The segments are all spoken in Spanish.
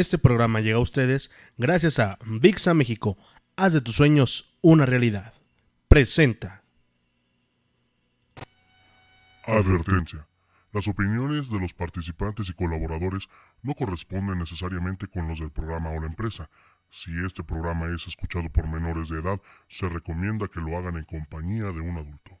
Este programa llega a ustedes gracias a VIXA México. Haz de tus sueños una realidad. Presenta. Advertencia. Las opiniones de los participantes y colaboradores no corresponden necesariamente con los del programa o la empresa. Si este programa es escuchado por menores de edad, se recomienda que lo hagan en compañía de un adulto.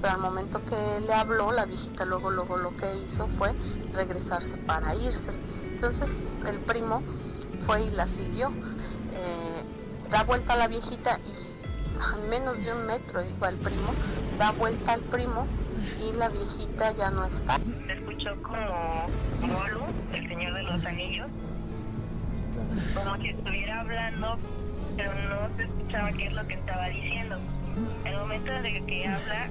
pero al momento que le habló, la viejita luego, luego lo que hizo fue regresarse para irse. Entonces el primo fue y la siguió. Eh, da vuelta a la viejita y en menos de un metro iba el primo, da vuelta al primo y la viejita ya no está. Se escuchó como Molu, el señor de los anillos, como si estuviera hablando, pero no se escuchaba qué es lo que estaba diciendo. El momento de que habla,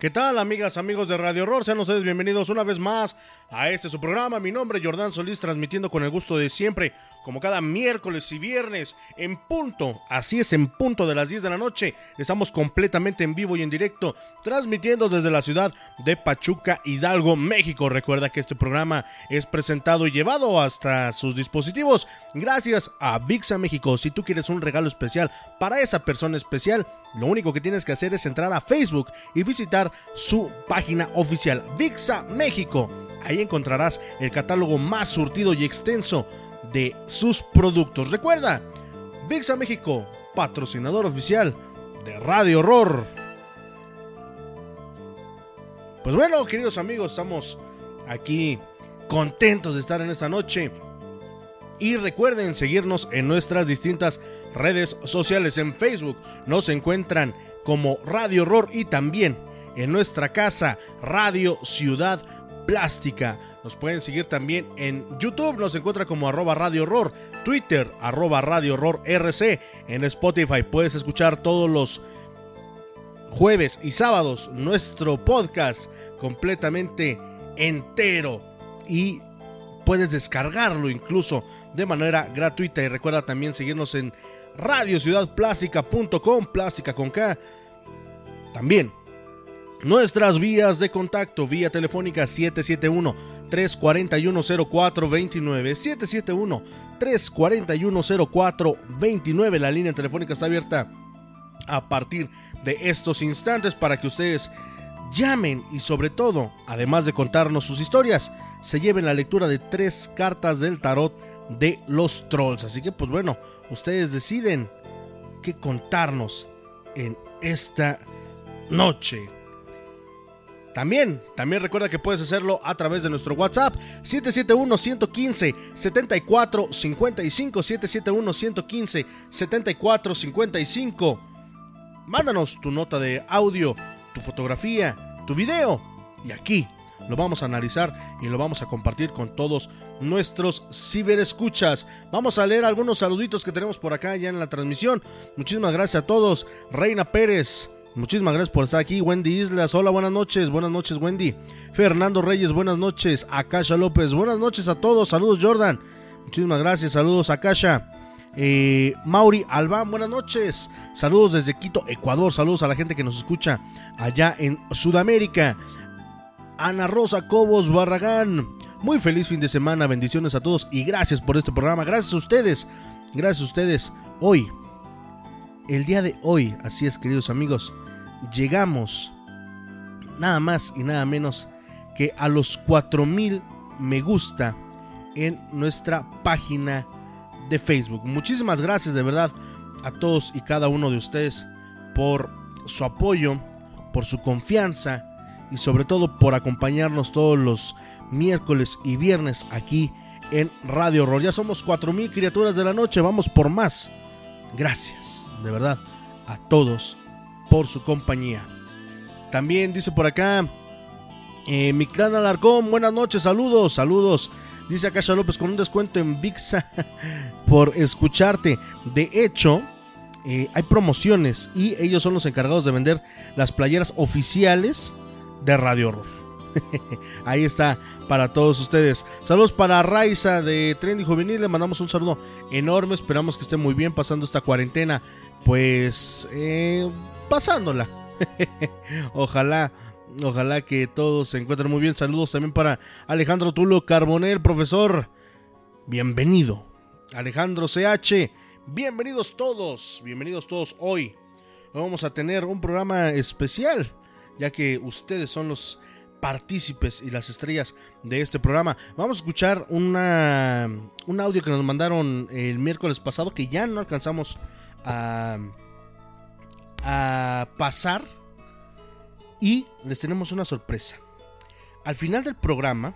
¿Qué tal, amigas, amigos de Radio Horror? Sean ustedes bienvenidos una vez más a este su programa. Mi nombre es Jordán Solís, transmitiendo con el gusto de siempre, como cada miércoles y viernes, en punto, así es, en punto de las 10 de la noche. Estamos completamente en vivo y en directo, transmitiendo desde la ciudad de Pachuca, Hidalgo, México. Recuerda que este programa es presentado y llevado hasta sus dispositivos gracias a VIXA México. Si tú quieres un regalo especial para esa persona especial, lo único que tienes que hacer es entrar a Facebook y visitar su página oficial VIXA México. Ahí encontrarás el catálogo más surtido y extenso de sus productos. Recuerda, VIXA México, patrocinador oficial de Radio Horror. Pues bueno, queridos amigos, estamos aquí contentos de estar en esta noche. Y recuerden seguirnos en nuestras distintas redes sociales. En Facebook nos encuentran como Radio Horror y también en nuestra casa Radio Ciudad Plástica. Nos pueden seguir también en YouTube, nos encuentra como arroba Radio Horror, Twitter arroba Radio Horror RC. En Spotify puedes escuchar todos los jueves y sábados nuestro podcast completamente entero y puedes descargarlo incluso de manera gratuita y recuerda también seguirnos en radiociudadplástica.com, plástica con K. También nuestras vías de contacto, vía telefónica 771-341-0429, 771-341-0429, la línea telefónica está abierta a partir de estos instantes para que ustedes llamen y sobre todo, además de contarnos sus historias, se lleven la lectura de tres cartas del tarot de los trolls. Así que pues bueno, ustedes deciden qué contarnos en esta noche. También, también recuerda que puedes hacerlo a través de nuestro WhatsApp 771-115-7455 771-115-7455. Mándanos tu nota de audio, tu fotografía, tu video. Y aquí lo vamos a analizar y lo vamos a compartir con todos nuestros ciberescuchas. Vamos a leer algunos saluditos que tenemos por acá ya en la transmisión. Muchísimas gracias a todos. Reina Pérez. Muchísimas gracias por estar aquí. Wendy Islas, hola, buenas noches. Buenas noches, Wendy. Fernando Reyes, buenas noches. Akasha López, buenas noches a todos. Saludos, Jordan. Muchísimas gracias. Saludos, Akasha. Eh, Mauri Albán, buenas noches. Saludos desde Quito, Ecuador. Saludos a la gente que nos escucha allá en Sudamérica. Ana Rosa Cobos Barragán. Muy feliz fin de semana. Bendiciones a todos y gracias por este programa. Gracias a ustedes. Gracias a ustedes. Hoy el día de hoy, así es queridos amigos, llegamos nada más y nada menos que a los 4000 me gusta en nuestra página de Facebook. Muchísimas gracias de verdad a todos y cada uno de ustedes por su apoyo, por su confianza y sobre todo por acompañarnos todos los miércoles y viernes aquí en Radio Horror. Ya somos 4000 criaturas de la noche, vamos por más. Gracias de verdad, a todos por su compañía. También dice por acá, eh, mi clan Alarcón, buenas noches, saludos, saludos. Dice Akasha López con un descuento en VIXA por escucharte. De hecho, eh, hay promociones y ellos son los encargados de vender las playeras oficiales de Radio Horror. Ahí está para todos ustedes. Saludos para Raiza de Trendy Juvenil. Le mandamos un saludo enorme. Esperamos que esté muy bien pasando esta cuarentena pues eh, pasándola. ojalá, ojalá que todos se encuentren muy bien. Saludos también para Alejandro Tulo Carbonel, profesor. Bienvenido. Alejandro CH, bienvenidos todos, bienvenidos todos hoy. Vamos a tener un programa especial, ya que ustedes son los partícipes y las estrellas de este programa. Vamos a escuchar un audio que nos mandaron el miércoles pasado que ya no alcanzamos a, pasar y les tenemos una sorpresa. Al final del programa,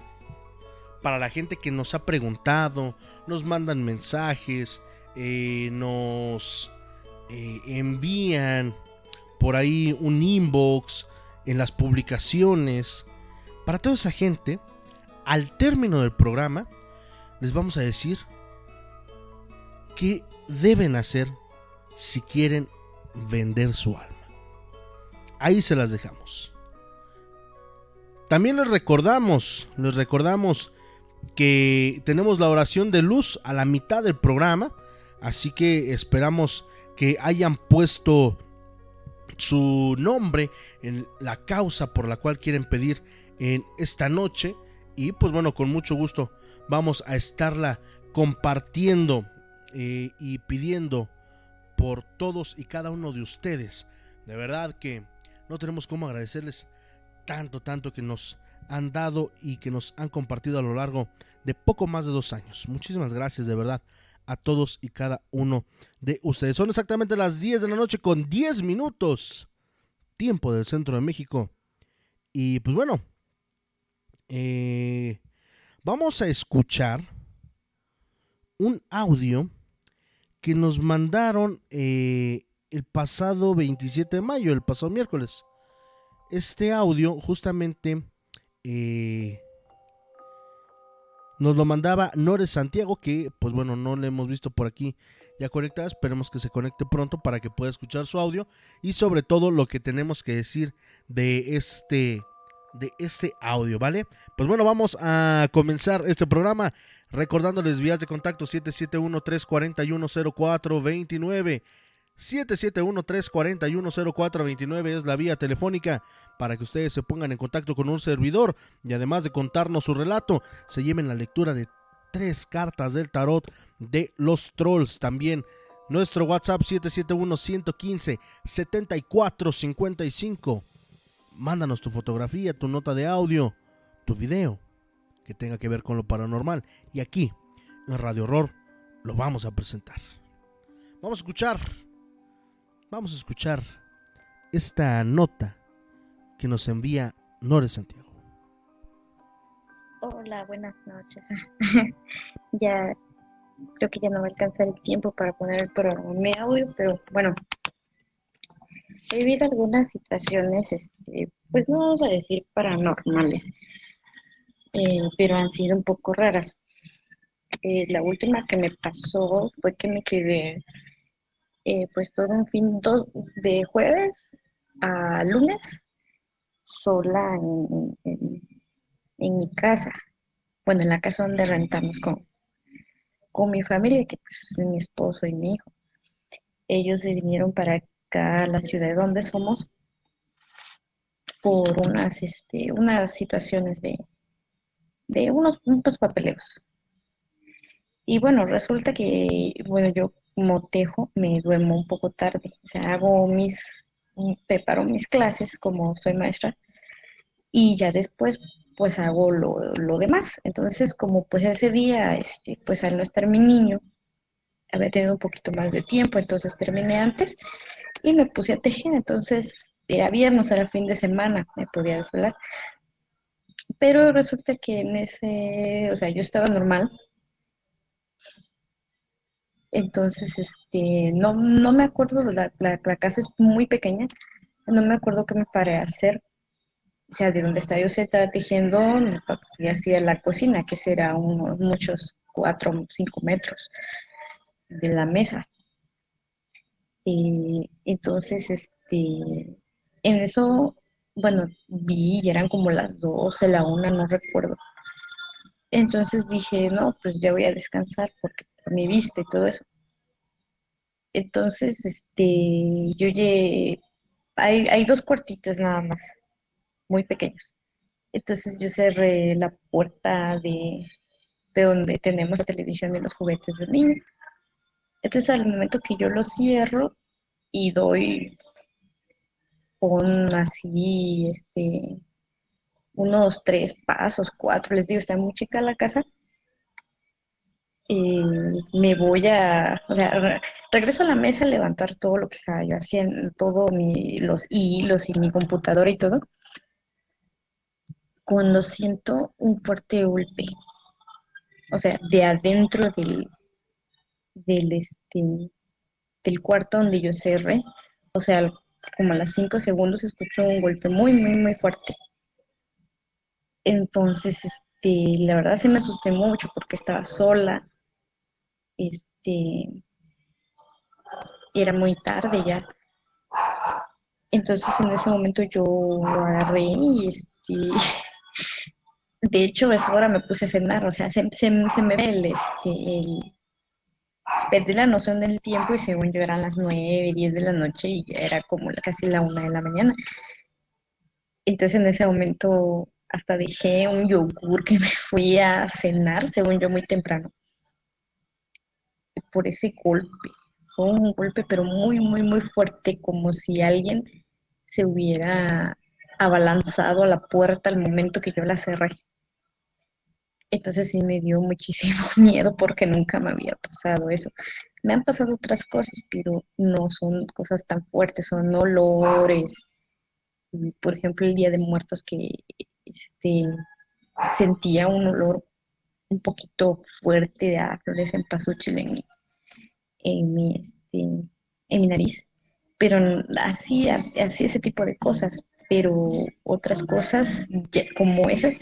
para la gente que nos ha preguntado, nos mandan mensajes, eh, nos eh, envían por ahí un inbox en las publicaciones. Para toda esa gente, al término del programa, les vamos a decir qué deben hacer si quieren vender su alma. Ahí se las dejamos. También les recordamos, les recordamos que tenemos la oración de luz a la mitad del programa, así que esperamos que hayan puesto su nombre en la causa por la cual quieren pedir en esta noche y pues bueno, con mucho gusto vamos a estarla compartiendo eh, y pidiendo por todos y cada uno de ustedes. De verdad que no tenemos cómo agradecerles tanto, tanto que nos han dado y que nos han compartido a lo largo de poco más de dos años. Muchísimas gracias de verdad a todos y cada uno de ustedes. Son exactamente las 10 de la noche con 10 minutos. Tiempo del centro de México. Y pues bueno, eh, vamos a escuchar un audio que nos mandaron eh, el pasado 27 de mayo, el pasado miércoles. Este audio justamente eh, nos lo mandaba Nores Santiago, que pues bueno, no le hemos visto por aquí ya conectada. Esperemos que se conecte pronto para que pueda escuchar su audio y sobre todo lo que tenemos que decir de este de este audio, ¿vale? Pues bueno, vamos a comenzar este programa recordándoles vías de contacto 771-341-0429. 771-341-0429 es la vía telefónica para que ustedes se pongan en contacto con un servidor y además de contarnos su relato, se lleven la lectura de tres cartas del tarot de los trolls también. Nuestro WhatsApp 771-115-7455 Mándanos tu fotografía, tu nota de audio, tu video que tenga que ver con lo paranormal. Y aquí, en Radio Horror, lo vamos a presentar. Vamos a escuchar, vamos a escuchar esta nota que nos envía Nore Santiago. Hola, buenas noches. ya creo que ya no va a alcanzar el tiempo para poner el programa mi audio, pero bueno, he vivido algunas situaciones, este, pues no vamos a decir paranormales, eh, pero han sido un poco raras. Eh, la última que me pasó fue que me quedé eh, pues todo un fin de jueves a lunes sola en, mi casa, bueno, en la casa donde rentamos con, con mi familia, que pues es mi esposo y mi hijo. Ellos se vinieron para acá, la ciudad donde somos, por unas, este, unas situaciones de, de unos, unos papeleos. Y bueno, resulta que, bueno, yo como tejo me duermo un poco tarde, o sea, hago mis, preparo mis clases como soy maestra y ya después pues hago lo, lo demás. Entonces, como pues ese día, este, pues al no estar mi niño, había tenido un poquito más de tiempo, entonces terminé antes y me puse a tejer. Entonces, era viernes, era fin de semana, me podía desvelar. Pero resulta que en ese, o sea, yo estaba normal, entonces, este, no, no me acuerdo, la, la, casa es muy pequeña, no me acuerdo qué me paré a hacer. O sea, de donde estaba yo sentada tejiendo, y hacía la cocina, que será unos muchos cuatro, cinco metros de la mesa. Y entonces, este, en eso, bueno, vi, y eran como las 12, la una, no recuerdo. Entonces dije, no, pues ya voy a descansar porque mi vista y todo eso. Entonces, este, yo llegué, hay, hay dos cuartitos nada más, muy pequeños. Entonces yo cerré la puerta de, de donde tenemos la televisión y los juguetes del niño. Entonces al momento que yo lo cierro y doy con así, este, unos tres pasos, cuatro, les digo, está muy chica la casa, y me voy a, o sea, regreso a la mesa a levantar todo lo que estaba yo haciendo, todo mi, los hilos y mi computadora y todo, cuando siento un fuerte golpe, o sea, de adentro del, del, este, del cuarto donde yo cerré, o sea, como a los cinco segundos escucho un golpe muy, muy, muy fuerte. Entonces, este, la verdad se me asusté mucho porque estaba sola, este, era muy tarde ya. Entonces en ese momento yo agarré y este, de hecho a esa hora me puse a cenar, o sea, se, me ve el, este, el, perdí la noción del tiempo y según yo eran las nueve, diez de la noche y ya era como casi la una de la mañana. Entonces en ese momento hasta dejé un yogur que me fui a cenar, según yo muy temprano por ese golpe. Fue un golpe, pero muy, muy, muy fuerte, como si alguien se hubiera abalanzado a la puerta al momento que yo la cerré. Entonces sí me dio muchísimo miedo porque nunca me había pasado eso. Me han pasado otras cosas, pero no son cosas tan fuertes, son olores. Por ejemplo, el Día de Muertos que este, sentía un olor un poquito fuerte de flores en pasuchil en, en mi, este, en mi nariz. Pero así, así ese tipo de cosas. Pero otras cosas como esas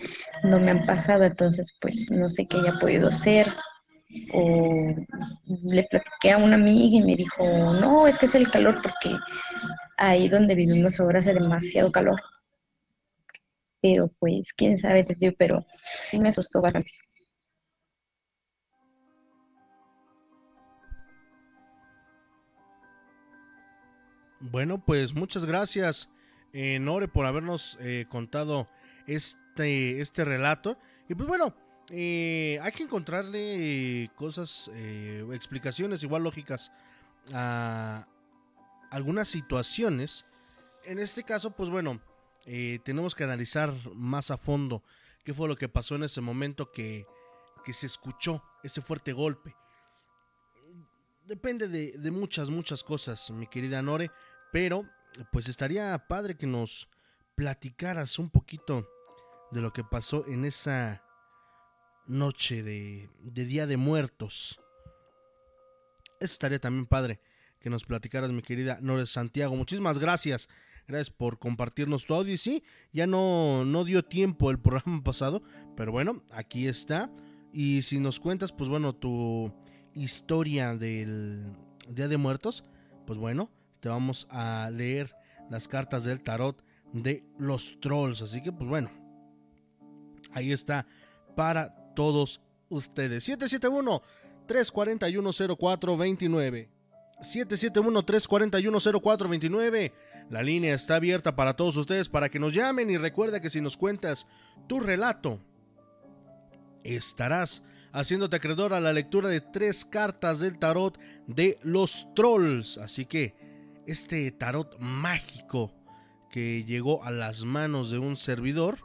no me han pasado, entonces pues no sé qué haya podido ser. O le platiqué a una amiga y me dijo, no, es que es el calor porque ahí donde vivimos ahora hace demasiado calor. Pero pues, quién sabe, pero sí me asustó bastante. Bueno, pues muchas gracias, eh, Nore, por habernos eh, contado este, este relato. Y pues bueno, eh, hay que encontrarle cosas, explicaciones igual lógicas a algunas situaciones. En este caso, pues bueno, tenemos que analizar más a fondo qué fue lo que pasó en ese momento que, que se escuchó ese fuerte golpe. Depende de, de muchas, muchas cosas, mi querida Nore. Pero, pues estaría padre que nos platicaras un poquito de lo que pasó en esa noche de, Día de Muertos. Eso estaría también padre que nos platicaras, mi querida Nores Santiago. Muchísimas gracias. Gracias por compartirnos tu audio. Y sí, ya no, no dio tiempo el programa pasado, pero bueno, aquí está. Y si nos cuentas, pues bueno, tu historia del Día de Muertos, pues bueno, te vamos a leer las cartas del tarot de los trolls. Así que, pues bueno, ahí está para todos ustedes. 771 341 0429 771-341-0429. La línea está abierta para todos ustedes para que nos llamen y recuerda que si nos cuentas tu relato, estarás haciéndote acreedor a la lectura de tres cartas del tarot de los trolls. Así que este tarot mágico que llegó a las manos de un servidor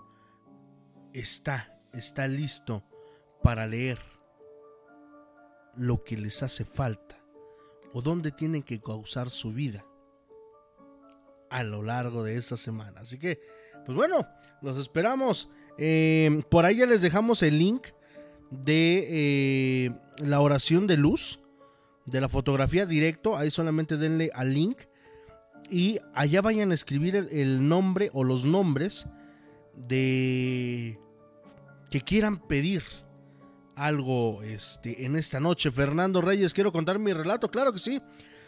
está, está listo para leer lo que les hace falta o dónde tienen que causar su vida a lo largo de esta semana. Así que, pues bueno, los esperamos. Eh, por ahí ya les dejamos el link de eh, la oración de luz, de la fotografía directo. Ahí solamente denle al link y allá vayan a escribir el nombre o los nombres de que quieran pedir algo este, en esta noche. Fernando Reyes, quiero contar mi relato, claro que sí.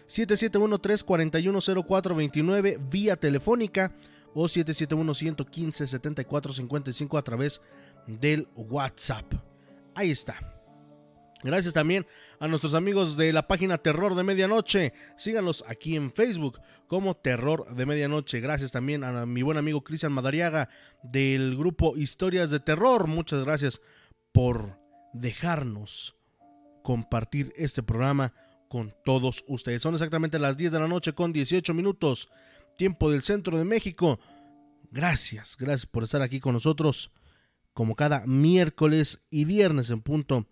771-341-0429 vía telefónica o 771-115-7455 a través del WhatsApp. Ahí está. Gracias también a nuestros amigos de la página Terror de Medianoche. Síganlos aquí en Facebook como Terror de Medianoche. Gracias también a mi buen amigo Cristian Madariaga del grupo Historias de Terror. Muchas gracias por dejarnos compartir este programa con todos ustedes. Son exactamente las 10 de la noche con 18 minutos, tiempo del centro de México. Gracias, gracias por estar aquí con nosotros, como cada miércoles y viernes en punto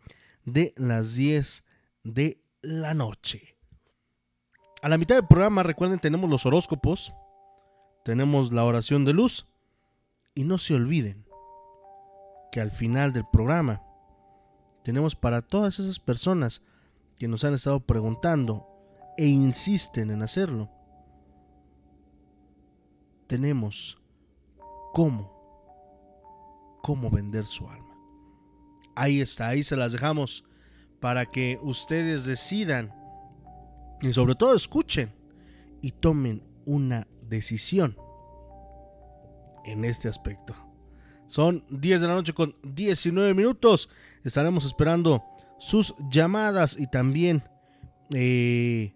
de las 10 de la noche. A la mitad del programa, recuerden, tenemos los horóscopos, tenemos la oración de luz y no se olviden que al final del programa tenemos para todas esas personas que nos han estado preguntando e insisten en hacerlo. Tenemos cómo, cómo vender su alma. Ahí está, ahí se las dejamos para que ustedes decidan y sobre todo escuchen y tomen una decisión en este aspecto. Son 10 de la noche con 19 minutos. Estaremos esperando sus llamadas y también eh,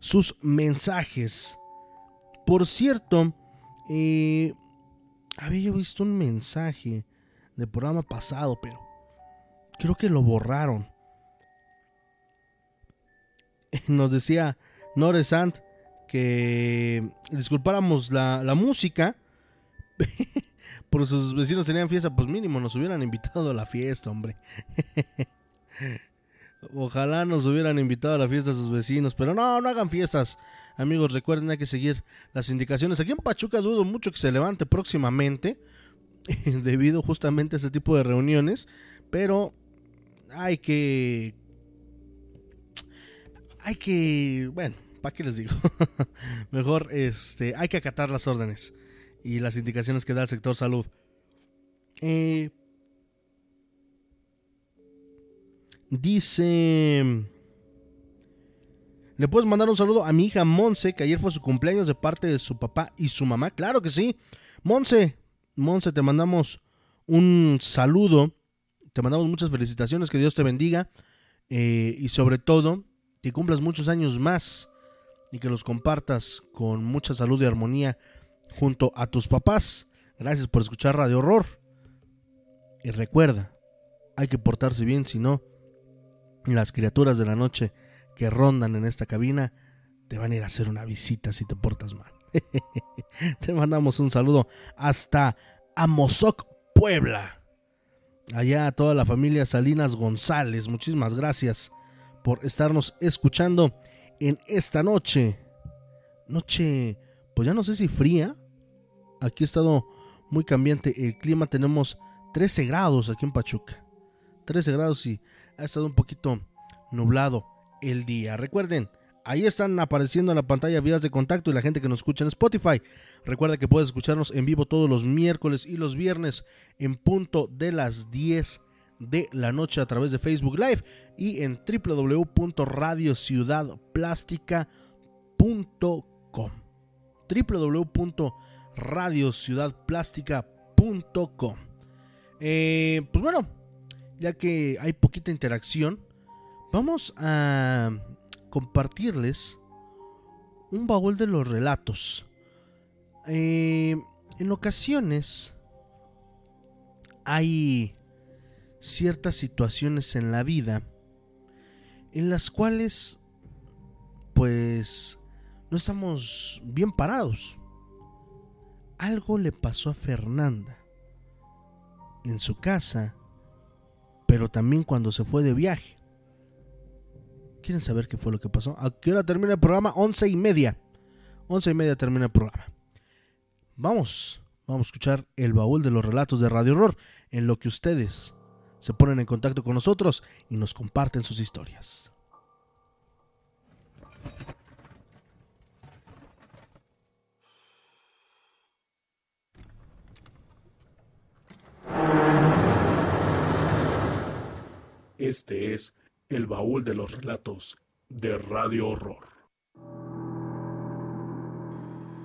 sus mensajes. Por cierto, eh, había visto un mensaje del programa pasado, pero creo que lo borraron. Nos decía Nore Sant que disculpáramos la, la música por sus vecinos tenían fiesta, pues mínimo nos hubieran invitado a la fiesta, hombre. Ojalá nos hubieran invitado a la fiesta a sus vecinos, pero no, no hagan fiestas. Amigos, recuerden hay que seguir las indicaciones. Aquí en Pachuca dudo mucho que se levante próximamente, debido justamente a este tipo de reuniones, pero hay que... Hay que... Bueno, ¿para qué les digo? Mejor, este, hay que acatar las órdenes y las indicaciones que da el sector salud. Eh, dice... ¿Le puedes mandar un saludo a mi hija Monse, que ayer fue su cumpleaños de parte de su papá y su mamá? Claro que sí. Monse, Monse, te mandamos un saludo. Te mandamos muchas felicitaciones, que Dios te bendiga. Eh, y sobre todo, que cumplas muchos años más y que los compartas con mucha salud y armonía junto a tus papás. Gracias por escuchar Radio Horror. Y recuerda, hay que portarse bien, si no, las criaturas de la noche que rondan en esta cabina te van a ir a hacer una visita si te portas mal. te mandamos un saludo hasta Amozoc, Puebla. Allá a toda la familia Salinas González, muchísimas gracias por estarnos escuchando en esta noche. Noche, pues ya no sé si fría, Aquí ha estado muy cambiante el clima. Tenemos 13 grados aquí en Pachuca. 13 grados y ha estado un poquito nublado el día. Recuerden, Ahí están apareciendo en la pantalla vías de contacto y la gente que nos escucha en Spotify. Recuerda que puedes escucharnos en vivo todos los miércoles y los viernes en punto de las 10 de la noche a través de Facebook Live y en www.radiociudadplástica.com www.radiociudadplástica.com eh, Pues bueno, ya que hay poquita interacción, vamos a compartirles un baúl de los relatos. Eh, en ocasiones hay ciertas situaciones en la vida en las cuales pues no estamos bien parados. Algo le pasó a Fernanda en su casa, pero también cuando se fue de viaje. ¿Quieren saber qué fue lo que pasó? ¿A qué hora termina el programa? Once y media. Once y media termina el programa. Vamos, vamos a escuchar el baúl de los relatos de Radio Horror, en lo que ustedes se ponen en contacto con nosotros y nos comparten sus historias. Este es el baúl de los relatos de Radio Horror.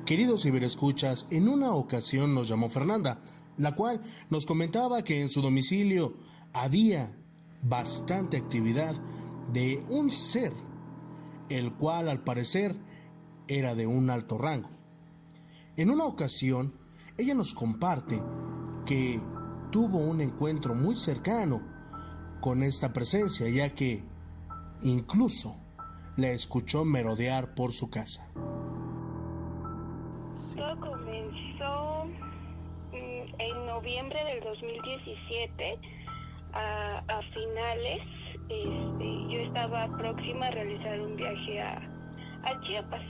Queridos ciberescuchas, en una ocasión nos llamó Fernanda, la cual nos comentaba que en su domicilio había bastante actividad de un ser, el cual al parecer era de un alto rango. En una ocasión, ella nos comparte que tuvo un encuentro muy cercano con esta presencia, ya que incluso la escuchó merodear por su casa. Todo comenzó mm, en noviembre del 2017, a, a finales. Este, yo estaba próxima a realizar un viaje a, a Chiapas.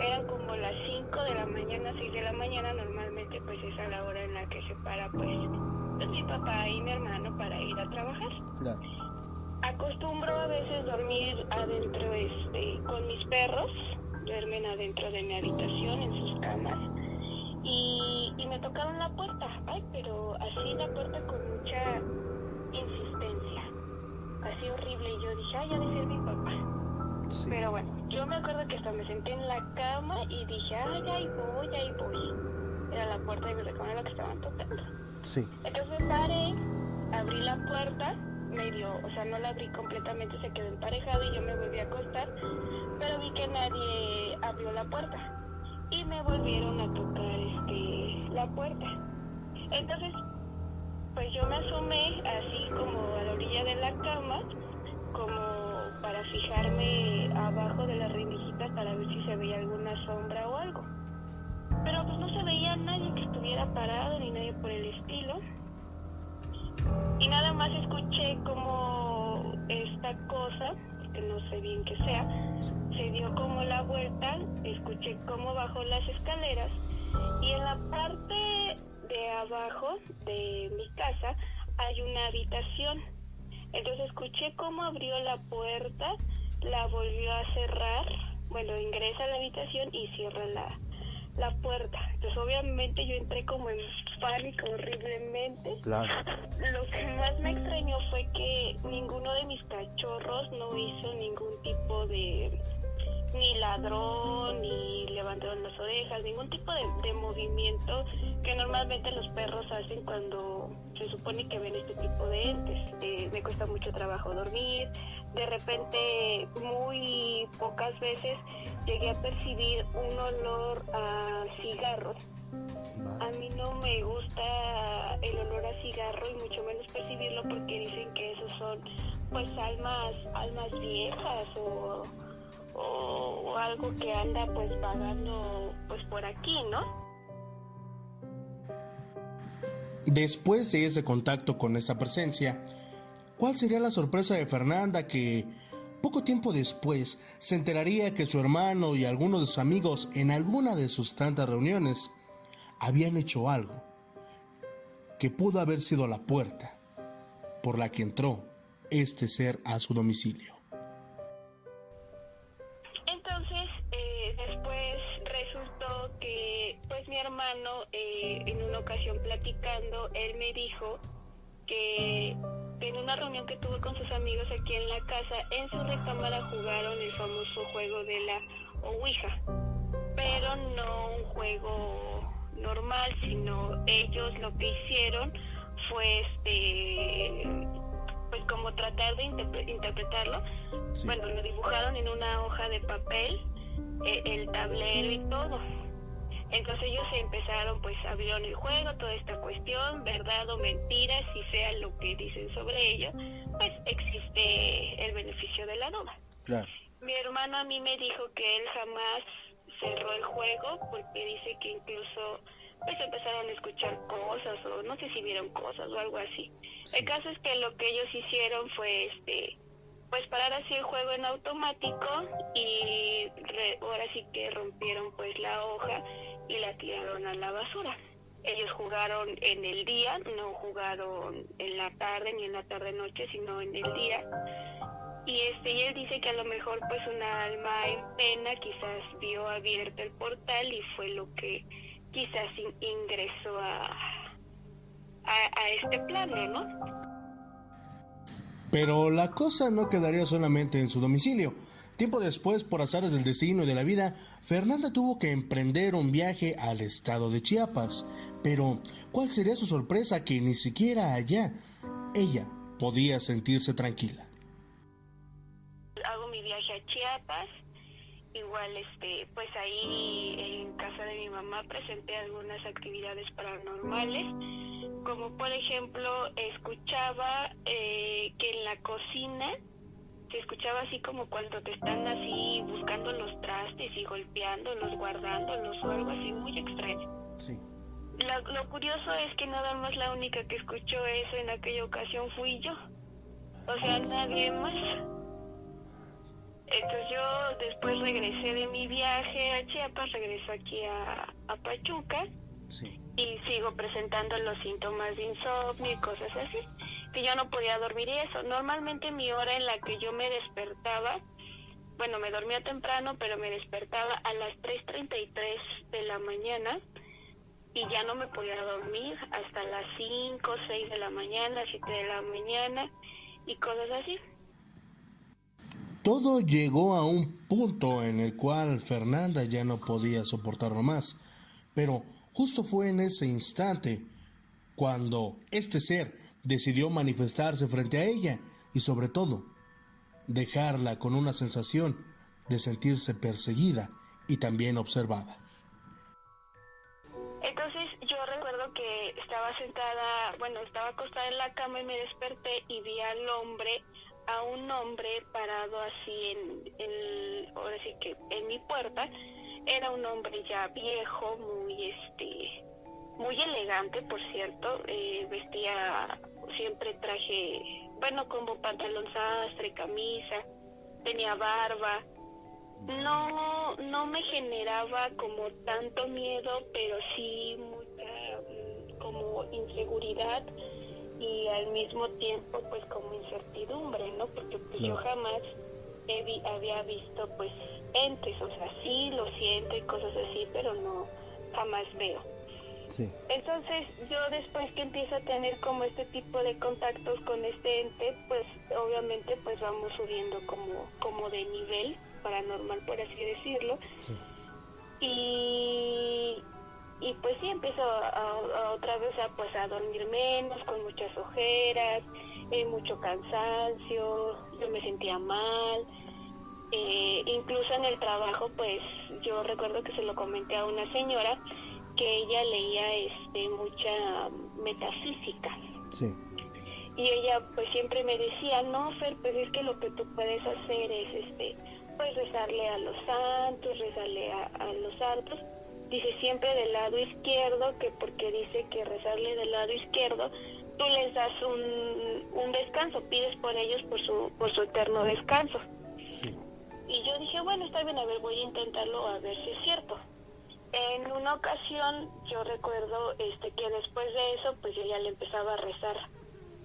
Eran como las 5 de la mañana, 6 de la mañana, normalmente pues es a la hora en la que se para pues mi papá y mi hermano para ir a trabajar. Acostumbro a veces dormir adentro este, con mis perros, duermen adentro de mi habitación en sus camas. Y, y me tocaron la puerta, ay, pero así la puerta con mucha insistencia, así horrible. Y yo dije, ay, ya de ser mi papá. Pero bueno, yo me acuerdo que hasta me senté en la cama y dije, ay, ahí voy, ahí voy. Era la puerta de mi recámara que estaban tocando. Sí. Entonces paré, abrí la puerta, medio, o sea, no la abrí completamente, se quedó emparejado y yo me volví a acostar, pero vi que nadie abrió la puerta y me volvieron a tocar este, la puerta. Entonces, pues yo me asomé así como a la orilla de la cama, como para fijarme abajo de las remijitas para ver si se veía alguna sombra o algo pero pues no se veía nadie que estuviera parado ni nadie por el estilo. Y nada más escuché como esta cosa, que no sé bien qué sea, se dio como la vuelta, escuché cómo bajó las escaleras y en la parte de abajo de mi casa hay una habitación. Entonces escuché cómo abrió la puerta, la volvió a cerrar, bueno, ingresa a la habitación y cierra la, la puerta. Entonces obviamente yo entré como en pánico horriblemente. Claro. Lo que más me extrañó fue que ninguno de mis cachorros no hizo ningún tipo de ni ladrón, ni levantaron las orejas, ningún tipo de, movimiento que normalmente los perros hacen cuando se supone que ven este tipo de entes. Eh, me cuesta mucho trabajo dormir, de repente muy pocas veces llegué a percibir un olor a cigarro. A mí no me gusta el olor a cigarro y mucho menos percibirlo porque dicen que esos son pues almas, almas viejas o o, algo que anda pues vagando pues por aquí, ¿no? Después de ese contacto con esa presencia, ¿cuál sería la sorpresa de Fernanda que poco tiempo después se enteraría que su hermano y algunos de sus amigos en alguna de sus tantas reuniones habían hecho algo que pudo haber sido la puerta por la que entró este ser a su domicilio? Hermano, eh, en una ocasión platicando, él me dijo que en una reunión que tuvo con sus amigos aquí en la casa, en su recámara jugaron el famoso juego de la Ouija, pero no un juego normal, sino ellos lo que hicieron fue este pues como tratar de interpretarlo. Bueno, lo dibujaron en una hoja de papel, eh, el tablero y todo. Entonces ellos empezaron, pues abrieron el juego, toda esta cuestión, verdad o mentira, si sea lo que dicen sobre ello, pues existe el beneficio de la duda. Mi hermano a mí me dijo que él jamás cerró el juego porque dice que incluso pues empezaron a escuchar cosas o no sé si vieron cosas o algo así. El caso es que lo que ellos hicieron fue este pues parar así el juego en automático y ahora sí que rompieron pues la hoja y la tiraron a la basura. Ellos jugaron en el día, no jugaron en la tarde ni en la tarde noche, sino en el día. Y este y él dice que a lo mejor pues una alma en pena quizás vio abierto el portal y fue lo que quizás ingresó a, a, este plano, ¿no? Pero la cosa no quedaría solamente en su domicilio. Tiempo después, por azares del destino y de la vida, Fernanda tuvo que emprender un viaje al estado de Chiapas. Pero, ¿cuál sería su sorpresa que ni siquiera allá ella podía sentirse tranquila? Hago mi viaje a Chiapas, igual este pues ahí en casa de mi mamá presenté algunas actividades paranormales como por ejemplo escuchaba eh, que en la cocina se escuchaba así como cuando te están así buscando los trastes y golpeándolos, guardándolos o algo así muy extraño. Sí. lo curioso es que nada más la única que escuchó eso en aquella ocasión fui yo. O sea, nadie más. Entonces yo después regresé de mi viaje a Chiapas, regreso aquí a, Pachuca y sigo presentando los síntomas de insomnio y cosas así, que yo no podía dormir y eso. Normalmente mi hora en la que yo me despertaba, bueno, me dormía temprano, pero me despertaba a las 3.33 de la mañana y ya no me podía dormir hasta las 5, 6 de la mañana, 7 de la mañana y cosas así. Todo llegó a un punto en el cual Fernanda ya no podía soportarlo más, pero justo fue en ese instante cuando este ser decidió manifestarse frente a ella y sobre todo dejarla con una sensación de sentirse perseguida y también observada. Entonces yo recuerdo que estaba sentada, bueno, estaba acostada en la cama y me desperté y vi al hombre a un hombre parado así en, en ahora sí que en mi puerta era un hombre ya viejo muy este muy elegante por cierto eh, vestía siempre traje bueno como pantalón sastre camisa tenía barba no no me generaba como tanto miedo pero sí mucha mm, como inseguridad y al mismo tiempo pues como incertidumbre, ¿no? Porque pues, yo jamás había visto pues entes, o sea, sí lo siento y cosas así, pero no, jamás veo. Sí. Entonces yo después que empiezo a tener como este tipo de contactos con este ente, pues obviamente pues vamos subiendo como, como de nivel paranormal por así decirlo. Sí. Y, y pues sí empiezo a, otra vez a pues a dormir menos con muchas ojeras eh, mucho cansancio yo me sentía mal eh, incluso en el trabajo pues yo recuerdo que se lo comenté a una señora que ella leía este mucha metafísica sí. y ella pues siempre me decía no Fer pues es que lo que tú puedes hacer es este pues rezarle a los santos rezarle a, a los santos dice siempre del lado izquierdo, que porque dice que rezarle del lado izquierdo, tú les das un, un descanso, pides por ellos por su, por su eterno descanso. Y yo dije, bueno, está bien, a ver, voy a intentarlo a ver si es cierto. En una ocasión yo recuerdo este que después de eso, pues yo ya le empezaba a rezar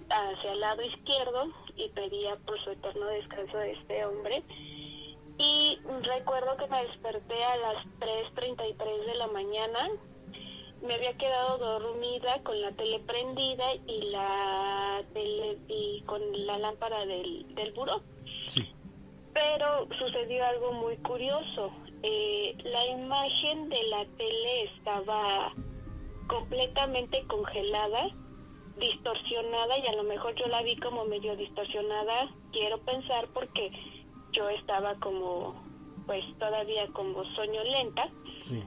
hacia el lado izquierdo y pedía por su eterno descanso de este hombre y recuerdo que me desperté a las 3.33 de la mañana me había quedado dormida con la tele prendida y la tele y con la lámpara del, del buró. Sí. Pero sucedió algo muy curioso. Eh, la imagen de la tele estaba completamente congelada, distorsionada y a lo mejor yo la vi como medio distorsionada, quiero pensar porque yo estaba como pues todavía como sueño lenta. Sí.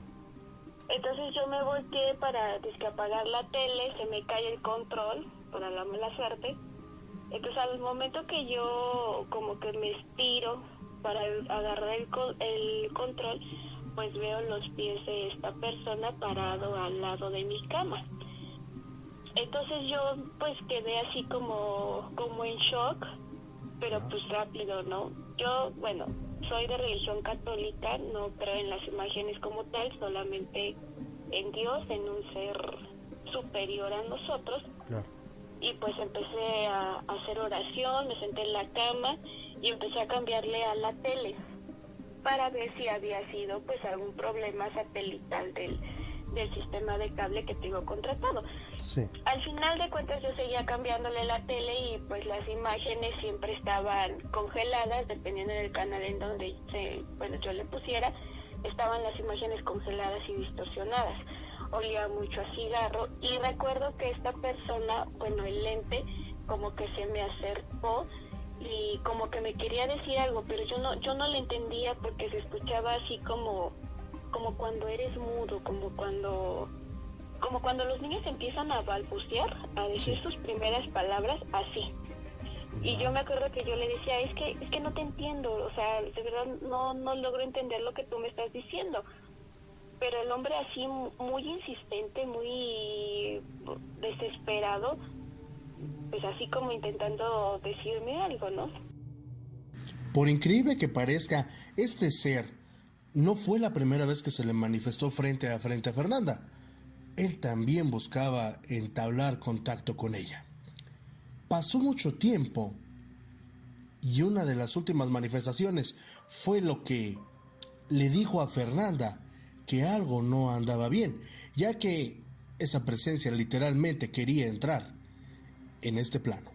Entonces yo me volteé para apagar la tele, se me cae el control, para la mala suerte. Entonces al momento que yo como que me estiro para agarrar el, co- el control, pues veo los pies de esta persona parado al lado de mi cama. Entonces yo pues quedé así como, como en shock, pero pues rápido, ¿no? Yo, bueno, soy de religión católica, no creo en las imágenes como tal, solamente en Dios, en un ser superior a nosotros. Claro. Y pues empecé a, a hacer oración, me senté en la cama y empecé a cambiarle a la tele para ver si había sido pues algún problema satelital del, del sistema de cable que tengo contratado. Sí. Al final de cuentas yo seguía cambiándole la tele y pues las imágenes siempre estaban congeladas, dependiendo del canal en donde se, bueno, yo le pusiera, estaban las imágenes congeladas y distorsionadas. Olía mucho a cigarro y recuerdo que esta persona, bueno, el lente, como que se me acercó y como que me quería decir algo, pero yo no, yo no le entendía porque se escuchaba así como, como cuando eres mudo, como cuando como cuando los niños empiezan a balbucear, a decir Sí. sus primeras palabras así. Y yo me acuerdo que yo le decía, es que es que no te entiendo, o sea, de verdad no no logro entender lo que tú me estás diciendo. Pero el hombre así mu- muy insistente, muy desesperado, pues así como intentando decirme algo, ¿no? Por increíble que parezca, este ser no fue la primera vez que se le manifestó frente a frente a Fernanda. Él también buscaba entablar contacto con ella. Pasó mucho tiempo y una de las últimas manifestaciones fue lo que le dijo a Fernanda que algo no andaba bien, ya que esa presencia literalmente quería entrar en este plano.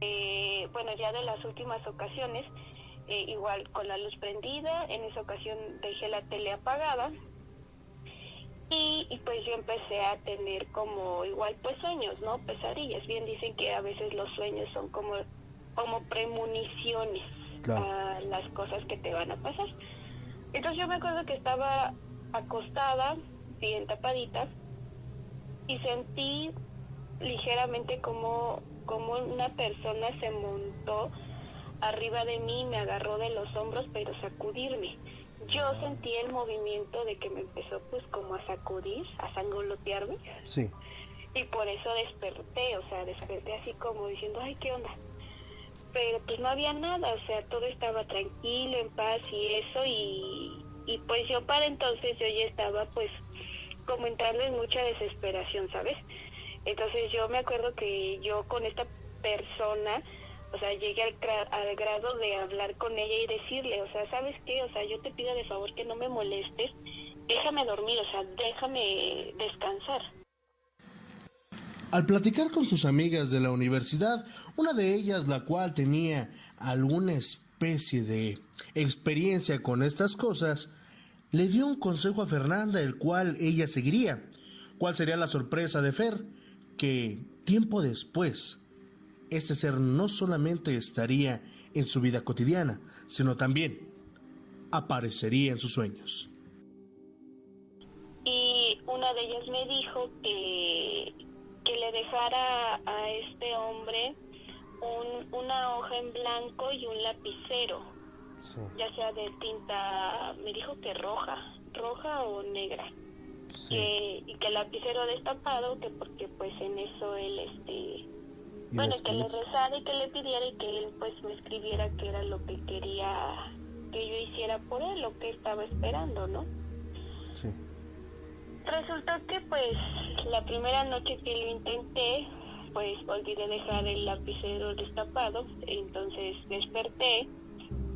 Eh, bueno, ya de las últimas ocasiones, eh, igual con la luz prendida, en esa ocasión dejé la tele apagada y, y pues yo empecé a tener como igual pues sueños, ¿no? Pesadillas. Bien dicen que a veces los sueños son como, como premoniciones Claro. a las cosas que te van a pasar. Entonces yo me acuerdo que estaba acostada, bien tapadita, y sentí ligeramente como, como una persona se montó arriba de mí, me agarró de los hombros, pero sacudirme. Yo sentí el movimiento de que me empezó pues como a sacudir, a sangolotearme, Sí. y por eso desperté, o sea, desperté así como diciendo, ay, ¿qué onda? Pero pues no había nada, o sea, todo estaba tranquilo, en paz y eso, y, y pues yo para entonces yo ya estaba pues como entrando en mucha desesperación, ¿sabes? Entonces yo me acuerdo que yo con esta persona, o sea, llegué al, al grado de hablar con ella y decirle, o sea, ¿sabes qué? O sea, yo te pido de favor que no me molestes, déjame dormir, o sea, déjame descansar. Al platicar con sus amigas de la universidad, una de ellas, la cual tenía alguna especie de experiencia con estas cosas, le dio un consejo a Fernanda, el cual ella seguiría. ¿Cuál sería la sorpresa de Fer? Que tiempo después, este ser no solamente estaría en su vida cotidiana, sino también aparecería en sus sueños. y una de ellas me dijo que, que le dejara a este hombre un, una hoja en blanco y un lapicero, ya sea de tinta, me dijo que roja, roja o negra, que, y que el lapicero destapado, que porque pues en eso él, este, bueno, que le rezara y que le pidiera y que él pues me escribiera que era lo que quería que yo hiciera por él, lo que estaba esperando, ¿no? Sí. Resultó que pues la primera noche que lo intenté, pues olvidé dejar el lapicero destapado, entonces desperté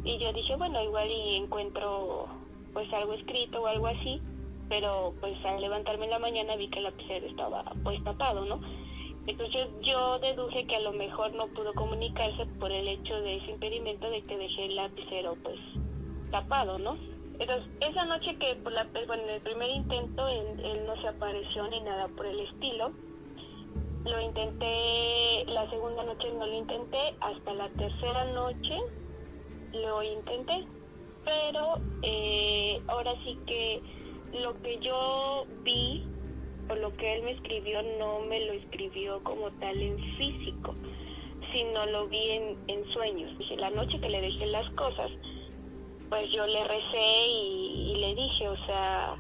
y yo dije, bueno, igual y encuentro pues algo escrito o algo así. Pero pues al levantarme en la mañana vi que el lapicero estaba pues tapado, ¿no? Entonces yo deduje que a lo mejor no pudo comunicarse por el hecho de ese impedimento de que dejé el lapicero pues tapado, ¿no? Entonces esa noche que por la, bueno, en el primer intento él, él no se apareció ni nada por el estilo, lo intenté, la segunda noche no lo intenté, hasta la tercera noche lo intenté, pero eh, ahora sí que lo que yo vi o lo que él me escribió no me lo escribió como tal en físico, sino lo vi en, en sueños. Dije, la noche que le dejé las cosas, pues yo le recé y, y le dije, o sea,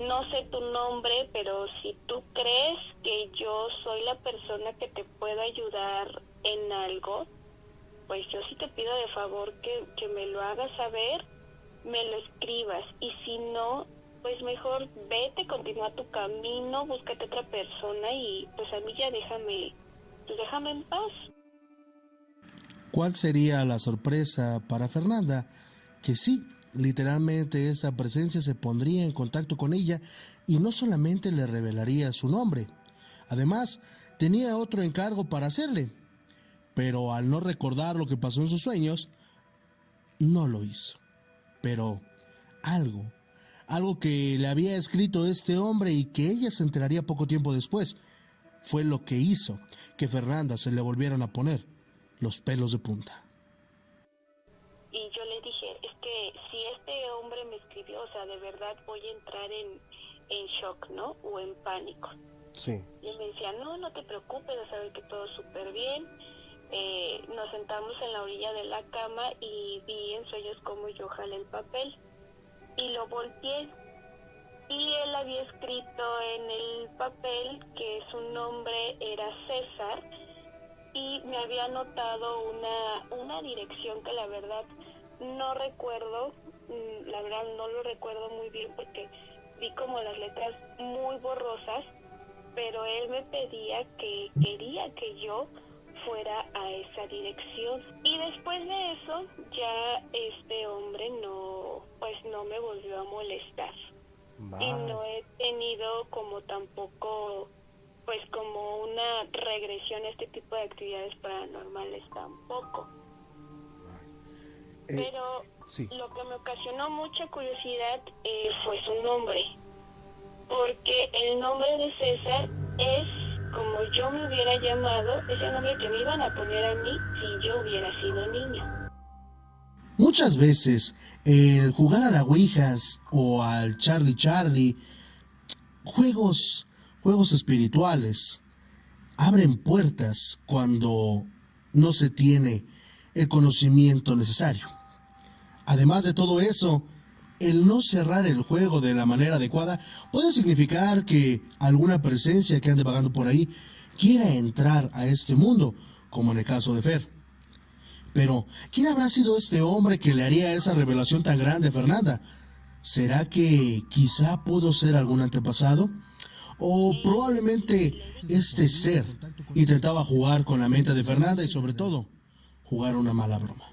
no sé tu nombre, pero si tú crees que yo soy la persona que te pueda ayudar en algo, pues yo sí te pido de favor que, que me lo hagas saber, me lo escribas. Y si no, pues mejor vete, continúa tu camino, búscate otra persona y pues a mí ya déjame, pues déjame en paz. ¿Cuál sería la sorpresa para Fernanda? Que sí, literalmente esa presencia se pondría en contacto con ella y no solamente le revelaría su nombre, además tenía otro encargo para hacerle, pero al no recordar lo que pasó en sus sueños, no lo hizo. Pero algo, algo que le había escrito este hombre y que ella se enteraría poco tiempo después, fue lo que hizo que Fernanda se le volvieran a poner los pelos de punta. Y yo le dije, es que si este hombre me escribió, o sea, de verdad voy a entrar en, en shock, ¿no? O en pánico. Sí. Y él me decía, no, no te preocupes, a saber que todo súper bien. Eh, nos sentamos en la orilla de la cama y vi en sueños como yo jalé el papel y lo volteé. Y él había escrito en el papel que su nombre era César y me había anotado una, una dirección que la verdad no recuerdo, mm, la verdad no lo recuerdo muy bien porque vi como las letras muy borrosas, pero él me pedía que quería que yo fuera a esa dirección. Y después de eso, ya este hombre no, pues no me volvió a molestar. Y no he tenido como tampoco, pues como una regresión a este tipo de actividades paranormales tampoco. Eh, Pero sí. lo que me ocasionó mucha curiosidad eh, fue su nombre. Porque el nombre de César es como yo me hubiera llamado, nombre que me iban a poner a mí si yo hubiera sido niña. Muchas veces el jugar a la Ouijas o al Charlie Charlie, juegos, juegos espirituales, abren puertas cuando no se tiene el conocimiento necesario. Además de todo eso, el no cerrar el juego de la manera adecuada puede significar que alguna presencia que ande vagando por ahí quiera entrar a este mundo, como en el caso de Fer. Pero, ¿quién habrá sido este hombre que le haría esa revelación tan grande Fernanda? ¿Será que quizá pudo ser algún antepasado? ¿O probablemente este ser intentaba jugar con la mente de Fernanda y sobre todo jugar una mala broma?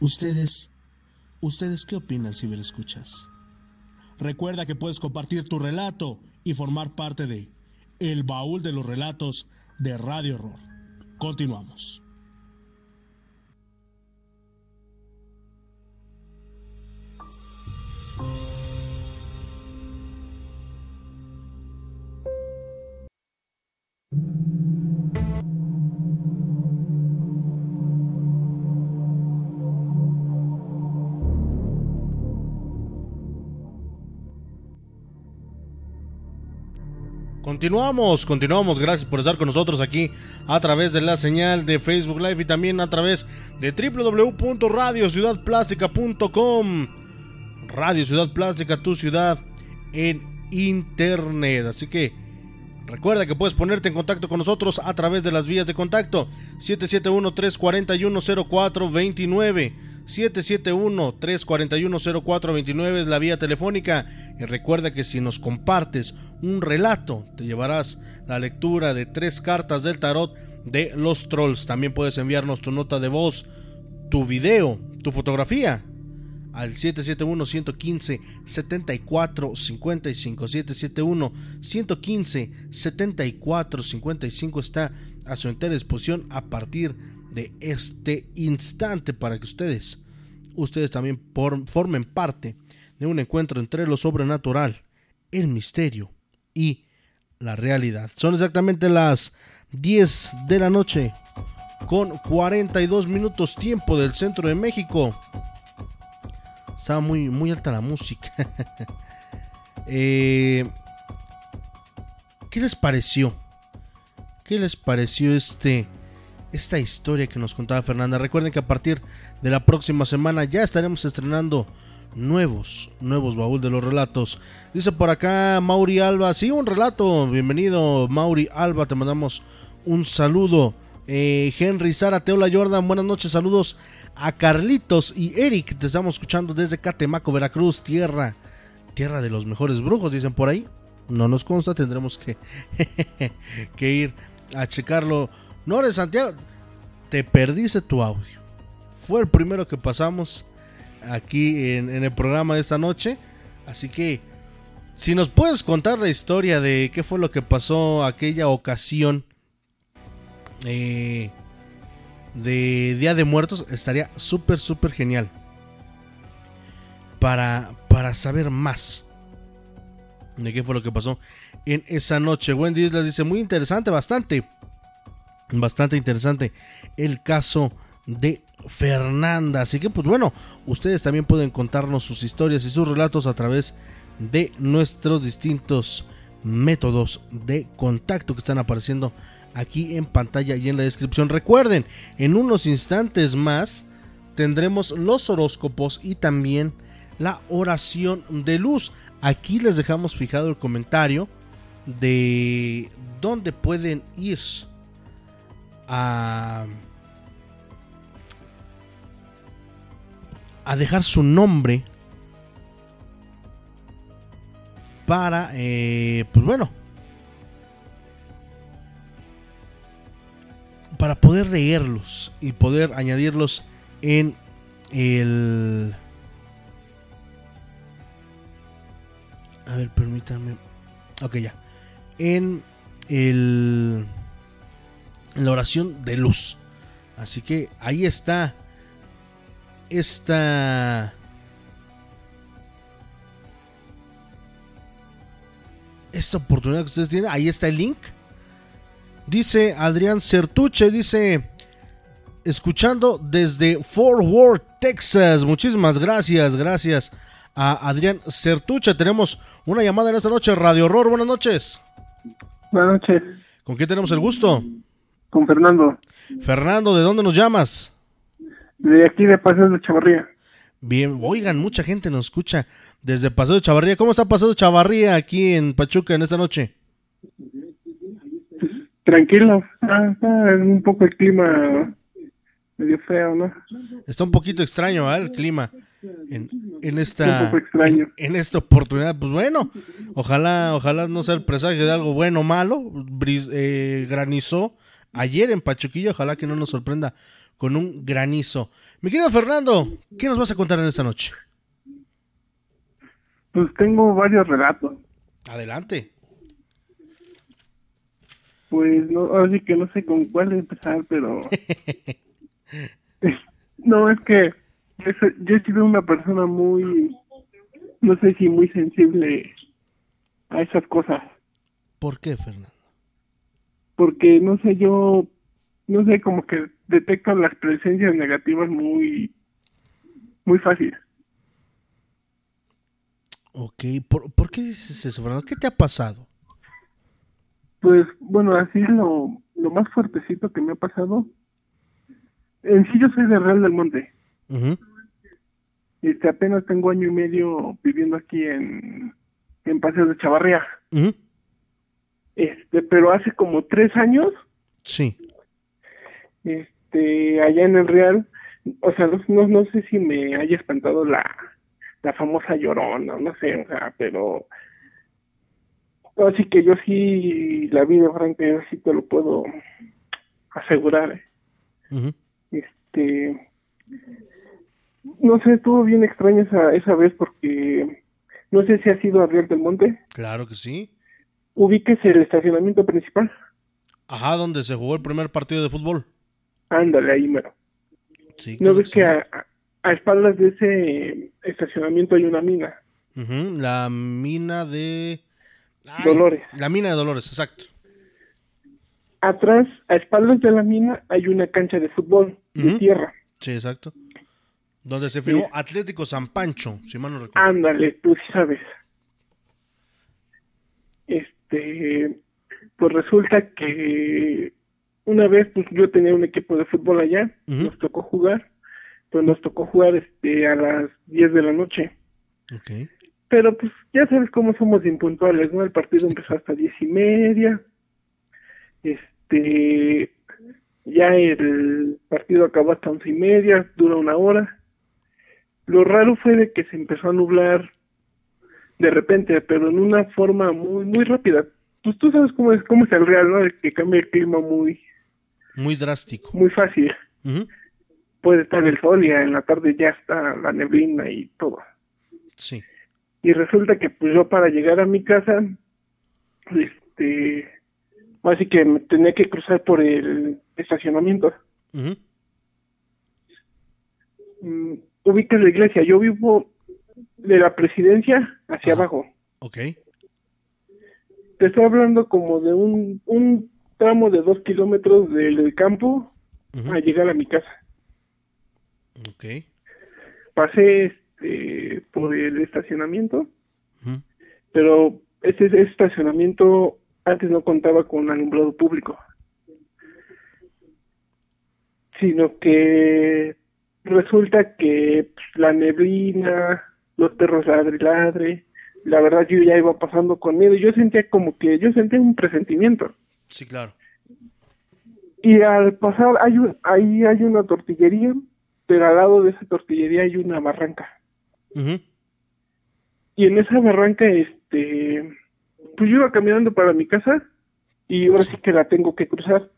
¿Ustedes, ustedes qué opinan si me escuchas? Recuerda que puedes compartir tu relato y formar parte de El Baúl de los Relatos de Radio Horror. Continuamos. Continuamos, continuamos. Gracias por estar con nosotros aquí a través de la señal de Facebook Live y también a través de www.radiociudadplástica.com. Radio Ciudad Plástica, tu ciudad en internet. Así que recuerda que puedes ponerte en contacto con nosotros a través de las vías de contacto 771-341-0429. 771-341-0429 es la vía telefónica. Y recuerda que si nos compartes un relato, te llevarás la lectura de tres cartas del tarot de los trolls. También puedes enviarnos tu nota de voz, tu video, tu fotografía al 771-115-7455. 771-115-7455 está a su entera disposición a partir de este instante para que ustedes, ustedes también formen parte de un encuentro entre lo sobrenatural, el misterio y la realidad. Son exactamente las 10 de la noche con 42 minutos tiempo del centro de México. Estaba muy, muy alta la música. Eh, ¿Qué les pareció? ¿Qué les pareció este, esta historia que nos contaba Fernanda? Recuerden que a partir de la próxima semana ya estaremos estrenando nuevos, nuevos baúl de los relatos. Dice por acá Mauri Alba, sí, un relato. Bienvenido Mauri Alba, te mandamos un saludo. Eh, Henry Sara Teola Jordan, buenas noches, saludos a Carlitos y Eric, te estamos escuchando desde Catemaco, Veracruz, tierra, tierra de los mejores brujos, dicen por ahí. No nos consta, tendremos que, que ir a checarlo. No Santiago, te perdiste tu audio. Fue el primero que pasamos aquí en, en el programa de esta noche. Así que, si nos puedes contar la historia de qué fue lo que pasó aquella ocasión eh, de Día de Muertos estaría súper, súper genial. Para, para saber más de qué fue lo que pasó en esa noche. Wendy Islas dice, muy interesante, bastante, bastante interesante el caso de Fernanda. Así que pues bueno, ustedes también pueden contarnos sus historias y sus relatos a través de nuestros distintos métodos de contacto que están apareciendo aquí en pantalla y en la descripción. Recuerden, en unos instantes más tendremos los horóscopos y también la oración de luz. Aquí les dejamos fijado el comentario de dónde pueden ir a, dejar su nombre para, eh, pues bueno, para poder leerlos y poder añadirlos en el... A ver, permítanme. Ok, ya. En el... En la oración de luz. Así que ahí está. Esta... Esta oportunidad que ustedes tienen. Ahí está el link Dice Adrián Certuche, dice, escuchando desde Fort Worth, Texas. Muchísimas gracias, gracias a Adrián Certuche. Tenemos una llamada en esta noche, Radio Horror. Buenas noches. Buenas noches. ¿Con quién tenemos el gusto? Con Fernando. Fernando, ¿de dónde nos llamas? De aquí de Paseo de Chavarría. Bien, oigan, mucha gente nos escucha desde Paseo de Chavarría. ¿Cómo está Paseo de Chavarría aquí en Pachuca en esta noche? Tranquilo, ah, es un poco el clima medio feo, ¿no? Está un poquito extraño el clima en, en esta. En, esta oportunidad. Pues bueno, ojalá, ojalá no sea el presagio de algo bueno o malo. Eh, granizó ayer en Pachuquillo, ojalá que no nos sorprenda con un granizo. Mi querido Fernando, ¿qué nos vas a contar en esta noche? Pues tengo varios relatos. Adelante. Pues no, así que no sé con cuál empezar, pero... no, es que yo he sido una persona muy, no sé si muy sensible a esas cosas. ¿Por qué, Fernando? Porque, no sé, yo, no sé, como que detecto las presencias negativas muy, muy fácil. Ok, ¿por, ¿por qué dices eso, Fernando? ¿Qué te ha pasado? Pues bueno, así lo, lo más fuertecito que me ha pasado. En sí yo soy de Real del Monte. Este apenas tengo año y medio viviendo aquí en, en Paseo de Chavarría. Este, pero hace como tres años. Sí. Este, allá en el Real, o sea, no, no, sé si me haya espantado la, la famosa llorona, no sé, o sea, pero Así que yo sí, la vida frente, sí te lo puedo asegurar. ¿eh? Este, no sé, estuvo bien extraña esa, esa vez porque no sé si ha sido a Real del Monte. Claro que sí. Ubiques el estacionamiento principal. Ajá, donde se jugó el primer partido de fútbol. Ándale, ahí mero. Sí, ¿No ves que a, espaldas de ese estacionamiento hay una mina? La mina de... Ay, Dolores. La mina de Dolores, exacto. Atrás, a espaldas de la mina, hay una cancha de fútbol de Ujú. tierra. Sí, exacto. Donde se firmó Sí. Atlético San Pancho, si mal no recuerdo. Ándale, tú sabes. Este, pues resulta que una vez pues yo tenía un equipo de fútbol allá, nos tocó jugar, pues nos tocó jugar este a las 10 de la noche. Ok. Pero pues ya sabes cómo somos impuntuales, ¿no? El partido empezó hasta diez y media. Este, ya el partido acabó hasta once y media, dura una hora. Lo raro fue de que se empezó a nublar de repente, pero en una forma muy muy rápida. Pues tú sabes cómo es cómo es el real, ¿no? De que cambia el clima muy Muy drástico. muy fácil. Puede estar el sol y en la tarde ya está la neblina y todo. Sí. Y resulta que pues yo para llegar a mi casa este así que me tenía que cruzar por el estacionamiento. Mm, ubicas la iglesia yo vivo de la presidencia hacia abajo. Ok. te estoy hablando como de un un tramo de dos kilómetros del campo Ujú, a llegar a mi casa. Ok. pasé este por el estacionamiento pero ese, ese estacionamiento antes no contaba con alumbrado público, sino que resulta que pues, la neblina, los perros ladre ladre, la verdad yo ya iba pasando con miedo, yo sentía como que yo sentía un presentimiento. Sí, claro. Y al pasar hay un- ahí hay una tortillería, pero al lado de esa tortillería hay una barranca. Y en esa barranca este pues yo iba caminando para mi casa y ahora sí que la tengo que cruzar.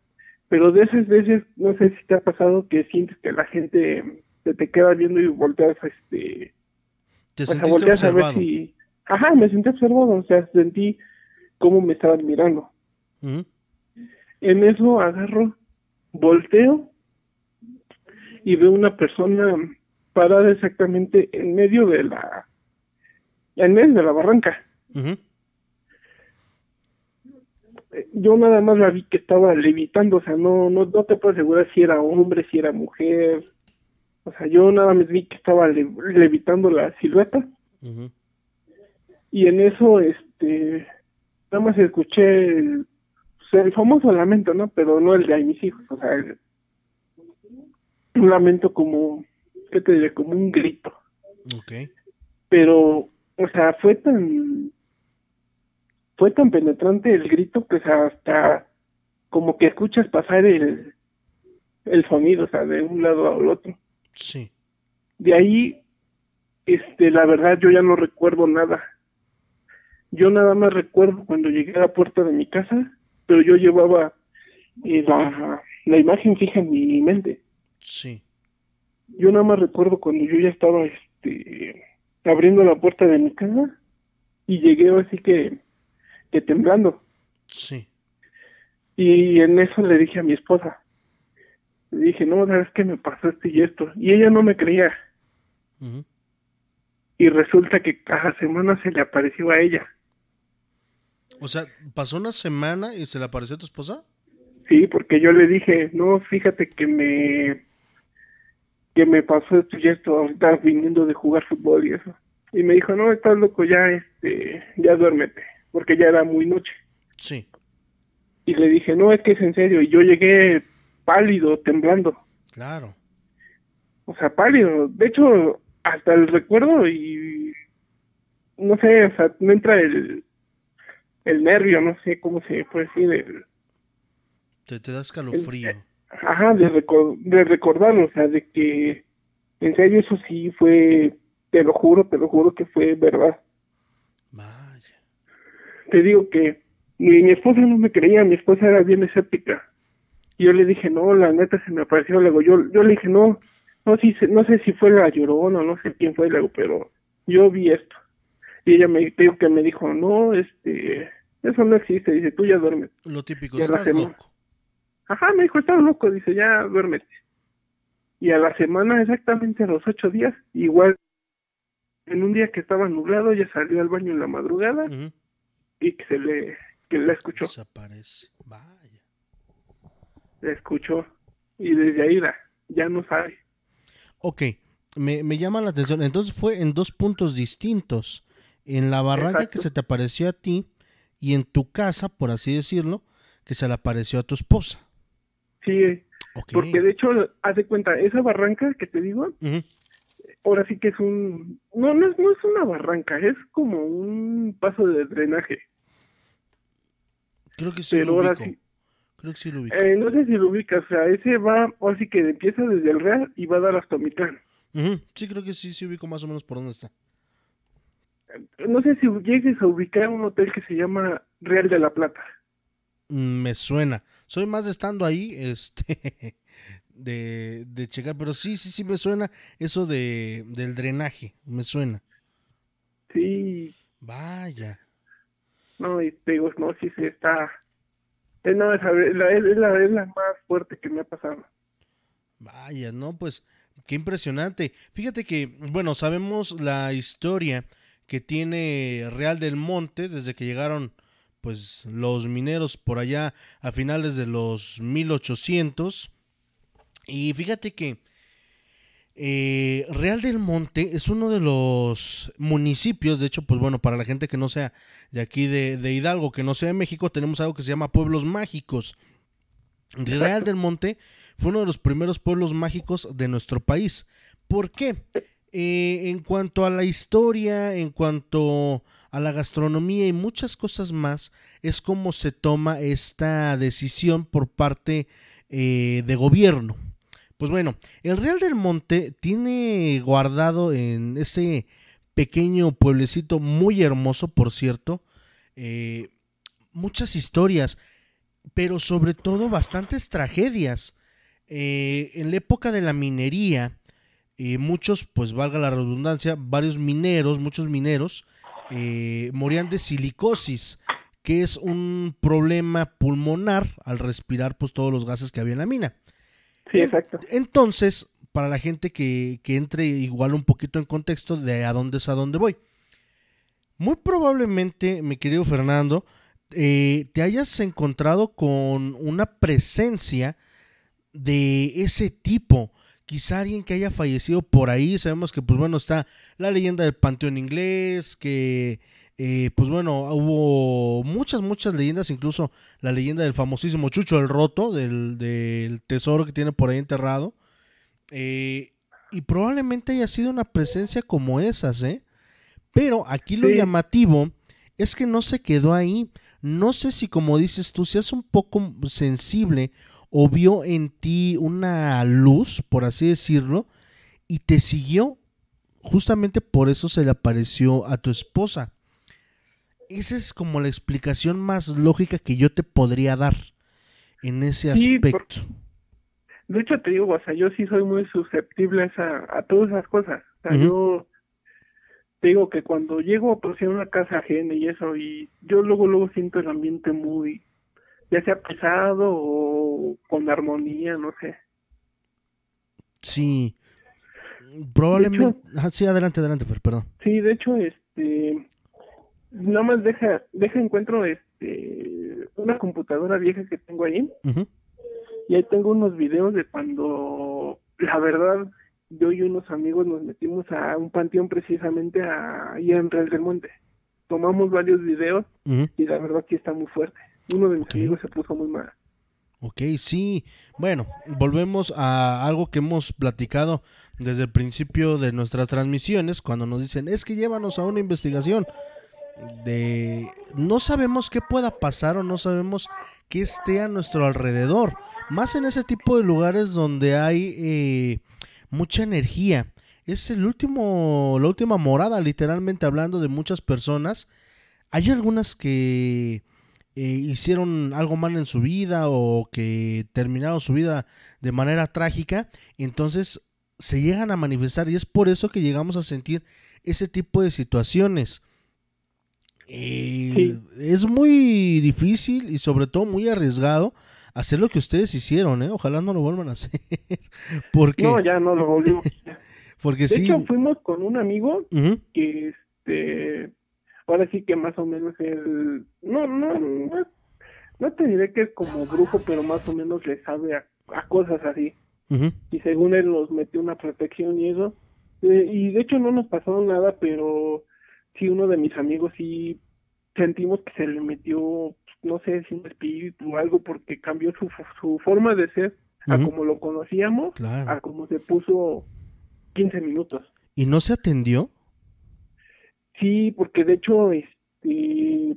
Pero de esas veces no sé si te ha pasado que sientes que la gente se te queda viendo y volteas este Te sentiste volteas a ver si ajá me sentí observado o sea sentí cómo me estaban mirando. En eso agarro volteo y veo una persona parada exactamente en medio de la en medio de la barranca. Eh, yo nada más la vi que estaba levitando, o sea, no, no, no te puedo asegurar si era hombre, si era mujer, o sea, yo nada más vi que estaba le- levitando la silueta. Y en eso, este, nada más escuché el, pues, el famoso lamento, ¿no? Pero no el de mis hijos, o sea, el- un lamento como, ¿qué te diré? Como un grito, Ok. pero, o sea, fue tan, fue tan penetrante el grito que o sea, hasta como que escuchas pasar el, el sonido, o sea, de un lado al otro. Sí. De ahí, este, la verdad yo ya no recuerdo nada. Yo nada más recuerdo cuando llegué a la puerta de mi casa, pero yo llevaba eh, la, la imagen fija en mi mente. Sí. Yo nada más recuerdo cuando yo ya estaba, este, abriendo la puerta de mi casa y llegué así que, que temblando. Sí. Y en eso le dije a mi esposa, le dije, no, sabes que me pasó esto y esto. Y ella no me creía. Y resulta que cada semana se le apareció a ella. O sea, ¿pasó una semana y se le apareció a tu esposa? Sí, porque yo le dije, no, fíjate que me que me pasó esto y esto, ahorita viniendo de jugar fútbol y eso. Y me dijo, no, estás loco, ya, este, ya duérmete, porque ya era muy noche. Sí. Y le dije, no, es que es en serio. Y yo llegué pálido, temblando. Claro. O sea, pálido. De hecho, hasta el recuerdo y no sé, o sea, me entra el el nervio, no sé cómo se puede decir, el, Te, te da escalofrío. Ajá, de, recor- de recordarlo, o sea, de que en serio eso sí fue, te lo juro, te lo juro que fue verdad. Vaya. Te digo que mi, mi esposa no me creía, mi esposa era bien escéptica. Y yo le dije, no, la neta se me apareció, luego yo, yo le dije, no, no, si, no sé si fue la llorona no sé quién fue, luego, pero yo vi esto. Y ella me dijo que me dijo, no, este, eso no existe, dice, tú ya duermes. Lo típico, Y estás loco. Ajá, me dijo, estás loco, dice, ya duérmete. Y a la semana, exactamente a los ocho días, igual, en un día que estaba nublado, ella salió al baño en la madrugada y que se le, que la escuchó, Desaparece. Vaya. la escuchó. Y desde ahí la, ya no sabe. Ok, me, me llama la atención. Entonces fue en dos puntos distintos. En la barranca que se te apareció a ti y en tu casa, por así decirlo, que se le apareció a tu esposa. Sí, porque de hecho, haz de cuenta, esa barranca que te digo, ahora sí que es un, no, no es, no es una barranca, es como un paso de drenaje. Creo que sí Pero lo ubico. sí, Creo que sí lo ubico. eh, no sé si lo ubicas, o sea, ese va, ahora sí que empieza desde el Real y va a dar hasta Mitlán. Ujú. Sí, creo que sí, sí ubico más o menos por dónde está. No sé si llegues a ubicar un hotel que se llama Real de la Plata. Mm, Me suena. Soy más de estando ahí, este, de, de checar, pero sí, sí, sí me suena eso de, del drenaje, me suena. Sí, Vaya. no, y te digo, no, sí, sí, está... Es, no, es, la, es, la, es la más fuerte que me ha pasado. Vaya, no, pues qué impresionante. Fíjate que, bueno, sabemos la historia que tiene Real del Monte desde que llegaron pues los mineros por allá a finales de los 1800. Y fíjate que eh, Real del Monte es uno de los municipios, de hecho, pues bueno, para la gente que no sea de aquí de, de Hidalgo, que no sea de México, tenemos algo que se llama pueblos mágicos. Real del Monte fue uno de los primeros pueblos mágicos de nuestro país. ¿Por qué? Eh, en cuanto a la historia, en cuanto a la gastronomía y muchas cosas más, es como se toma esta decisión por parte eh, de gobierno. Pues bueno, el Real del Monte tiene guardado en ese pequeño pueblecito muy hermoso, por cierto, eh, muchas historias, pero sobre todo bastantes tragedias. Eh, en la época de la minería, muchos, pues valga la redundancia, varios mineros, muchos mineros, eh, morían de silicosis, que es un problema pulmonar al respirar pues todos los gases que había en la mina. Sí, exacto. Entonces, para la gente que, que entre igual un poquito en contexto de a dónde es a dónde voy. Muy probablemente, mi querido Fernando, eh, te hayas encontrado con una presencia de ese tipo. Quizá alguien que haya fallecido por ahí. Sabemos que, pues bueno, está la leyenda del Panteón Inglés, que, eh, pues bueno, hubo muchas, muchas leyendas, incluso la leyenda del famosísimo Chucho el Roto, del, del tesoro que tiene por ahí enterrado. Eh, y probablemente haya sido una presencia como esas, ¿eh? Pero aquí lo Sí. llamativo es que no se quedó ahí. No sé si, como dices tú, seas un poco sensible o vio en ti una luz, por así decirlo, y te siguió. Justamente por eso se le apareció a tu esposa. Esa es como la explicación más lógica que yo te podría dar en ese Sí, por- aspecto. De hecho, te digo, o sea, yo sí soy muy susceptible a, esa, a todas esas cosas. O sea, yo te digo que cuando llego pues, a una casa ajena y eso, y yo luego, luego siento el ambiente muy, ya sea pesado o con armonía, no sé. Sí. Probablemente. Ajá, sí, adelante, adelante, Fer, perdón. Sí, de hecho, este, nada más deja, deja encuentro, este, una computadora vieja que tengo ahí, y ahí tengo unos videos de cuando, la verdad, yo y unos amigos nos metimos a un panteón precisamente a, ahí en Real del Monte. Tomamos varios videos y la verdad que está muy fuerte. Uno de mis Ok. amigos se puso muy mal. Ok, sí. Bueno, volvemos a algo que hemos platicado desde el principio de nuestras transmisiones, cuando nos dicen, es que llévanos a una investigación. De no sabemos qué pueda pasar o no sabemos qué esté a nuestro alrededor. Más en ese tipo de lugares donde hay eh, mucha energía. Es el último, la última morada, literalmente hablando de muchas personas. Hay algunas que eh, hicieron algo mal en su vida o que terminaron su vida de manera trágica, entonces se llegan a manifestar y es por eso que llegamos a sentir ese tipo de situaciones. Eh, Sí. Es muy difícil y sobre todo muy arriesgado hacer lo que ustedes hicieron, ¿eh? Ojalá no lo vuelvan a hacer. Porque, No, ya no lo volvimos. porque De sí. hecho, fuimos con un amigo que, este, ahora sí que más o menos él, no, no, no, no te diré que es como brujo, pero más o menos le sabe a, a cosas así. Y según él nos metió una protección y eso. Eh, y de hecho no nos pasó nada, pero sí uno de mis amigos sí sentimos que se le metió, no sé si un espíritu o algo, porque cambió su, su forma de ser a como lo conocíamos, Claro. a como se puso 15 minutos. ¿Y no se atendió? Sí, porque de hecho, este,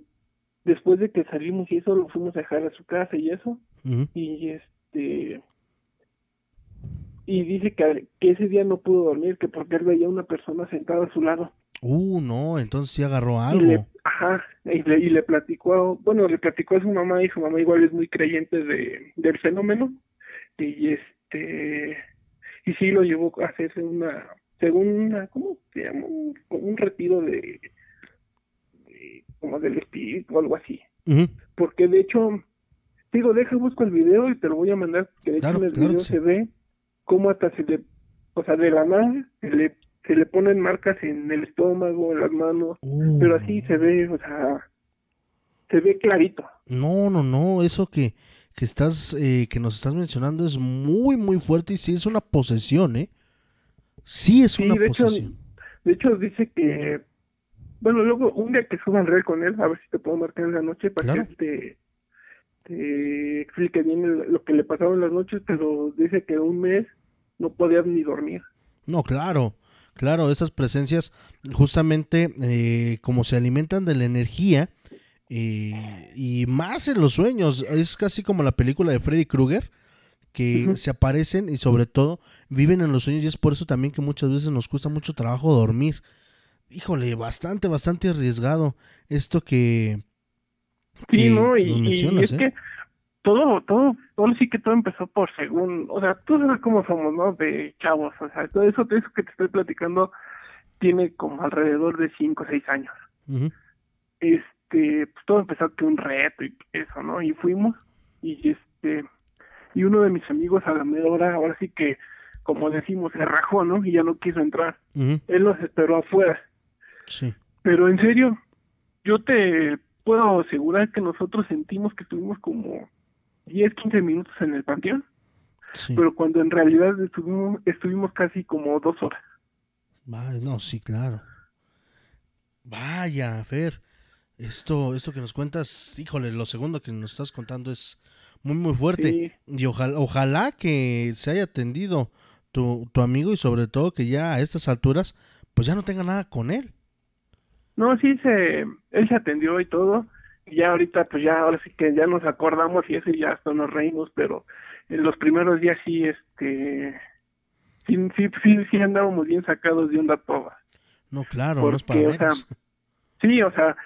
después de que salimos y eso, lo fuimos a dejar a su casa y eso, y este, y dice que, que ese día no pudo dormir, que porque él veía una persona sentada a su lado. Uh, no, entonces sí agarró Y le, algo. ajá, y le, y le platicó, bueno, le platicó a su mamá y su mamá igual es muy creyente de, del fenómeno, y este, y sí lo llevó a hacerse una, según una, ¿cómo se llama? Un, retiro de, de- como del espíritu o algo así. Porque de hecho, digo, deja, busco el video y te lo voy a mandar, que de Claro, hecho en el claro video sí. se ve cómo hasta se le, o sea, de la nada se le, se le ponen marcas en el estómago, en las manos, Uh, pero así se ve, o sea, se ve clarito. No, no, no, eso que, que estás, eh, que nos estás mencionando es muy, muy fuerte y sí es una posesión, ¿eh? Sí es Sí, una de hecho, posesión. de hecho dice que, bueno, luego un día que suba el reel con él, a ver si te puedo marcar en la noche para Claro. que te, te explique bien lo que le pasaba en las noches, pero dice que un mes no podía ni dormir. No, claro, claro, esas presencias justamente eh, como se alimentan de la energía eh, y más en los sueños, es casi como la película de Freddy Krueger que se aparecen y sobre todo viven en los sueños y es por eso también que muchas veces nos cuesta mucho trabajo dormir. Híjole, bastante, bastante arriesgado esto que... Sí, ¿no? Y, es ¿eh? que todo, todo, todo sí que todo empezó por según, o sea, tú sabes cómo somos, ¿no? De chavos, o sea, todo eso, eso que te estoy platicando tiene como alrededor de cinco o seis años. Ujú, este, pues todo empezó que un reto y eso, ¿no? Y fuimos y este, y uno de mis amigos a la media hora, ahora sí que, como decimos, se rajó, ¿no? Y ya no quiso entrar. Él nos esperó afuera. sí. Pero en serio, yo te puedo asegurar que nosotros sentimos que estuvimos como 10, 15 minutos en el panteón, Sí. pero cuando en realidad estuvimos, estuvimos casi como dos horas. Vaya, no, sí, claro. Vaya, Fer, esto, esto que nos cuentas, híjole, lo segundo que nos estás contando es muy, muy fuerte. Sí. Y ojalá, ojalá que se haya atendido tu, tu amigo y sobre todo que ya a estas alturas, pues ya no tenga nada con él. No, sí, se, él se atendió y todo. Y ya ahorita, pues ya, ahora sí que ya nos acordamos y eso y ya hasta nos reímos, pero en los primeros días sí, este, sí, sí, sí, sí andábamos bien sacados de onda todas. No, claro, no es para o sea. Sí, o sea,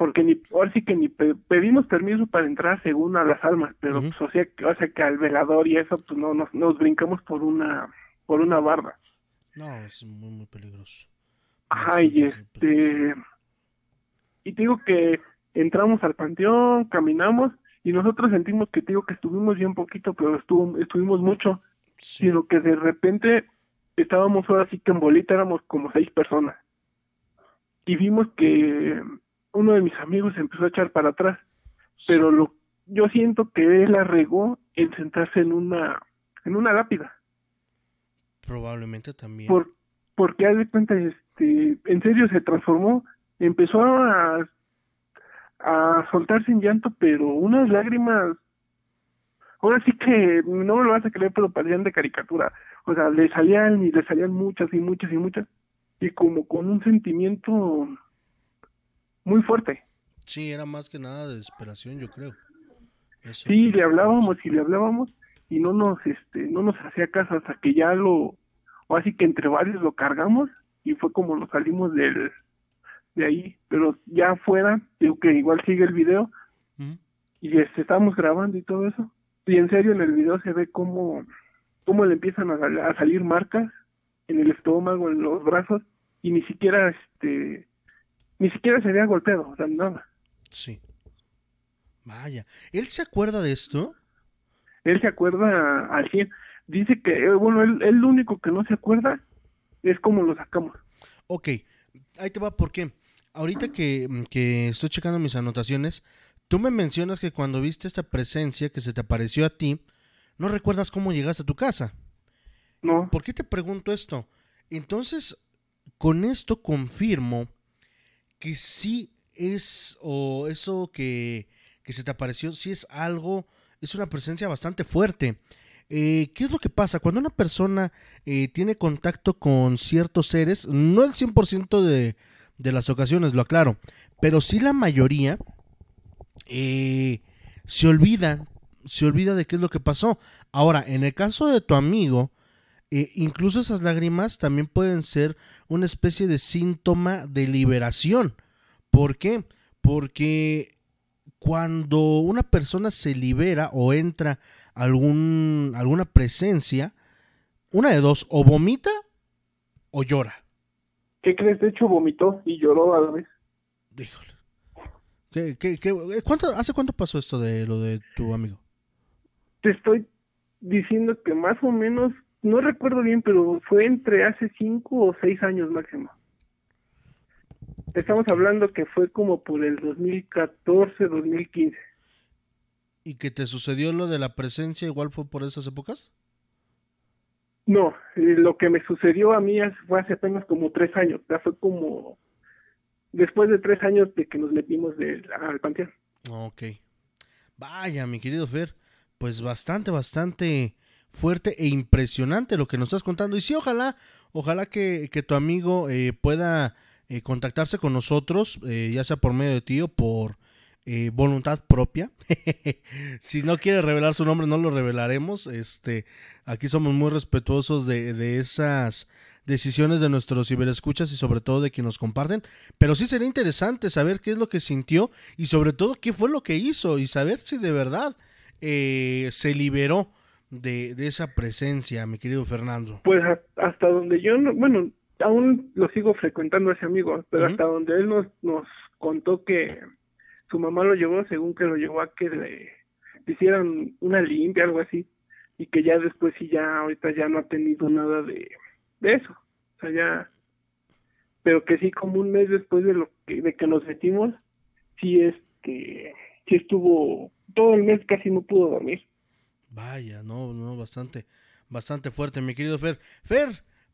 porque ni, ahora sí que ni pe- pedimos permiso para entrar según a las almas, pero Ujú. pues, o sea, que- o sea que al velador y eso, pues no, nos, nos brincamos por una, por una barda. No, es muy, muy peligroso. Ajá, y este, y te digo que entramos al panteón, caminamos, y nosotros sentimos que te digo que estuvimos bien poquito, pero estuvo, estuvimos mucho, Sí. sino que de repente estábamos ahora sí que en bolita éramos como seis personas. Y vimos que uno de mis amigos se empezó a echar para atrás, Sí. pero lo yo siento que él la regó en sentarse en una en una lápida, Probablemente también. por porque haz de cuenta este en serio se transformó, empezó a a soltarse en llanto, pero unas lágrimas ahora sí que no me lo vas a creer, pero parecían de caricatura. O sea, le salían y le salían muchas y muchas y muchas. Y como con un sentimiento muy fuerte. Sí, era más que nada de desesperación, yo creo. Eso Sí, que- le hablábamos y le hablábamos y no nos, este, no nos hacía caso hasta que ya lo, o así que entre varios lo cargamos y fue como nos salimos del, de ahí. Pero ya afuera, digo que igual sigue el video y este, estamos grabando y todo eso. Y en serio en el video se ve como, cómo le empiezan a, sal- a salir marcas en el estómago, en los brazos, y ni siquiera, este, ni siquiera se había golpeado, o sea, nada. Sí. Vaya. ¿Él se acuerda de esto? Él se acuerda al 100. Dice que, eh, bueno, él, él lo único que no se acuerda es cómo lo sacamos. Ok, ahí te va, ¿por qué? Ahorita que, que estoy checando mis anotaciones, tú me mencionas que cuando viste esta presencia que se te apareció a ti, no recuerdas cómo llegaste a tu casa. No, ¿Por qué te pregunto esto? Entonces, con esto confirmo que sí es, o eso que, que se te apareció, sí es algo, es una presencia bastante fuerte. Eh, ¿Qué es lo que pasa? Cuando una persona eh, tiene contacto con ciertos seres, no el 100% de, de las ocasiones, lo aclaro, pero sí la mayoría, eh, se olvida, se olvida de qué es lo que pasó. Ahora, en el caso de tu amigo, eh, incluso esas lágrimas también pueden ser una especie de síntoma de liberación. ¿Por qué? Porque cuando una persona se libera o entra algún, alguna presencia, una de dos, o vomita o llora. ¿qué crees? De hecho, vomitó y lloró a la vez. Híjole. ¿Qué, qué, qué- eh, cuánto, ¿Hace cuánto pasó esto de lo de tu amigo? Te estoy diciendo que más o menos, no recuerdo bien, pero fue entre hace cinco o seis años máximo. Estamos hablando que fue como por el 2014, 2015. ¿Y que te sucedió lo de la presencia igual fue por esas épocas? No, eh, lo que me sucedió a mí fue hace apenas como tres años. Ya fue como después de tres años de que nos metimos del- al panteón. Ok. Vaya, mi querido Fer, pues bastante, bastante fuerte e impresionante lo que nos estás contando. Y sí, ojalá, ojalá que, que tu amigo eh, pueda eh, contactarse con nosotros, eh, ya sea por medio de ti o por eh, voluntad propia. si no quiere revelar su nombre, no lo revelaremos. Este, aquí somos muy respetuosos de, de esas decisiones de nuestros ciberescuchas y sobre todo de quienes nos comparten. Pero sí sería interesante saber qué es lo que sintió y sobre todo qué fue lo que hizo y saber si de verdad se liberó de, de esa presencia, mi querido Fernando. Pues hasta donde yo, no, bueno, aún lo sigo frecuentando a ese amigo, pero hasta donde él nos, nos contó que su mamá lo llevó, según que lo llevó a que le, le hicieran una limpia, algo así, y que ya después sí, ya ahorita ya no ha tenido nada de, de eso, o sea, ya, pero que sí como un mes después de lo que, de que nos metimos, sí este, sí estuvo, todo el mes casi no pudo dormir. Vaya, no, no, bastante, bastante fuerte, mi querido Fer. Fer,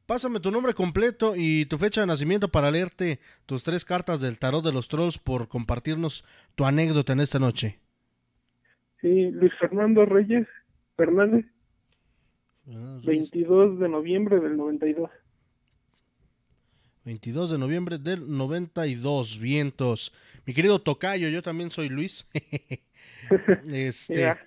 pásame tu nombre completo y tu fecha de nacimiento para leerte tus tres cartas del tarot de los trolls por compartirnos tu anécdota en esta noche. Sí, Luis Fernando Reyes Fernández, Ah, Reyes, 22 de noviembre del 92. 22 de noviembre del 92, vientos. Mi querido Tocayo, yo también soy Luis. este,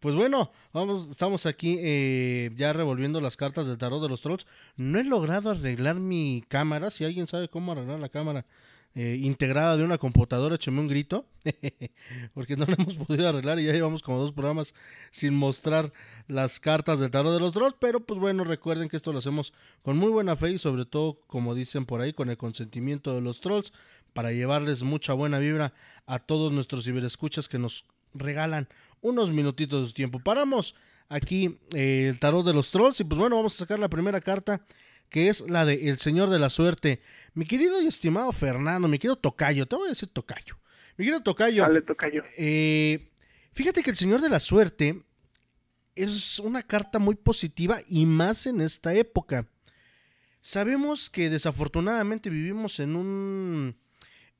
Pues bueno, vamos, estamos aquí eh, ya revolviendo las cartas del tarot de los trolls. No he logrado arreglar mi cámara. Si alguien sabe cómo arreglar la cámara eh, integrada de una computadora, écheme un grito. Porque no la hemos podido arreglar y ya llevamos como dos programas sin mostrar las cartas del tarot de los trolls. Pero pues bueno, recuerden que esto lo hacemos con muy buena fe y sobre todo, como dicen por ahí, con el consentimiento de los trolls para llevarles mucha buena vibra a todos nuestros ciberescuchas que nos regalan unos minutitos de su tiempo. Paramos aquí eh, el tarot de los trolls y pues bueno, vamos a sacar la primera carta que es la de El Señor de la Suerte. Mi querido y estimado Fernando, mi querido Tocayo, te voy a decir Tocayo. Mi querido Tocayo, dale, toca yo. eh, fíjate que el Señor de la Suerte es una carta muy positiva y más en esta época. Sabemos que desafortunadamente vivimos en un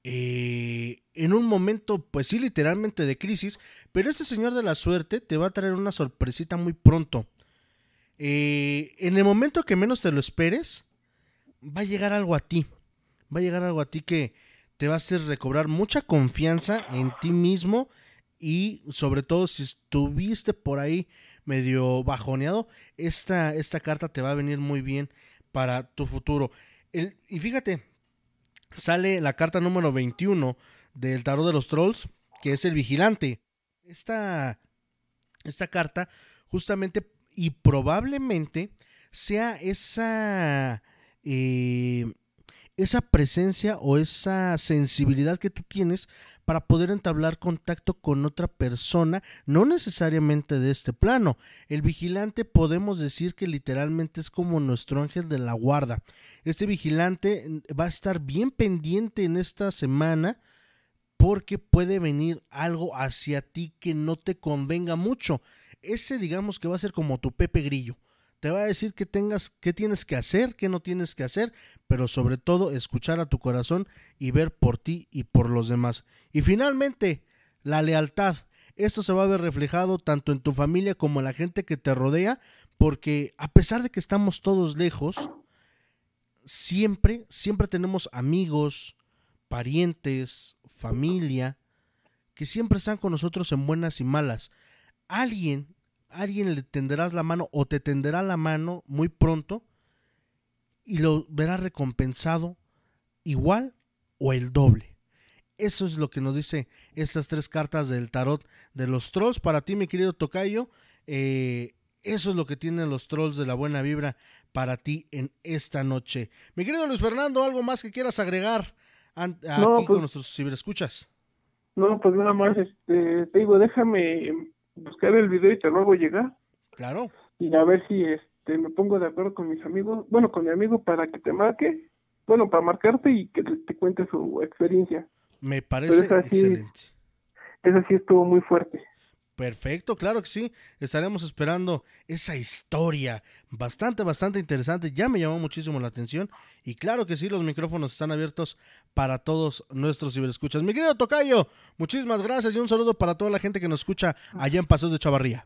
eh, en un momento, pues sí, literalmente de crisis, pero este Señor de la Suerte te va a traer una sorpresita muy pronto. Eh, en el momento que menos te lo esperes, va a llegar algo a ti. Va a llegar algo a ti que te va a hacer recobrar mucha confianza en ti mismo y sobre todo si estuviste por ahí medio bajoneado, esta, esta carta te va a venir muy bien para tu futuro. Y fíjate, sale la carta número 21 del tarot de los trolls, que es el vigilante. Esta, esta carta justamente y probablemente sea esa, eh, esa presencia o esa sensibilidad que tú tienes para poder entablar contacto con otra persona, no necesariamente de este plano. El vigilante podemos decir que literalmente es como nuestro ángel de la guarda. Este vigilante va a estar bien pendiente en esta semana porque puede venir algo hacia ti que no te convenga mucho. Ese digamos que va a ser como tu Pepe Grillo. Te va a decir que tengas, qué tienes que hacer, qué no tienes que hacer, pero sobre todo escuchar a tu corazón y ver por ti y por los demás. Y finalmente, la lealtad. Esto se va a ver reflejado tanto en tu familia como en la gente que te rodea, porque a pesar de que estamos todos lejos, siempre, siempre tenemos amigos, parientes, familia, que siempre están con nosotros en buenas y malas. Alguien alguien le tenderás la mano o te tenderá la mano muy pronto y lo verás recompensado igual o el doble. Eso es lo que nos dice estas tres cartas del tarot de los trolls. Para ti, mi querido Tocayo, eh, eso es lo que tienen los trolls de la buena vibra para ti en esta noche. Mi querido Luis Fernando, ¿algo más que quieras agregar aquí con pues nuestros ciberescuchas? No, pues nada más, este, te digo, déjame buscar el video y te lo hago llegar. Claro. Y a ver si este me pongo de acuerdo con mis amigos, bueno, con mi amigo para que te marque, bueno, para marcarte y que te cuente su experiencia. Me parece excelente. Eso sí estuvo muy fuerte. Perfecto, claro que sí. Estaremos esperando esa historia bastante, bastante interesante. Ya me llamó muchísimo la atención. Y claro que sí, los micrófonos están abiertos para todos nuestros ciberescuchas. Mi querido Tocayo, muchísimas gracias y un saludo para toda la gente que nos escucha allá en Pasos de Chavarría.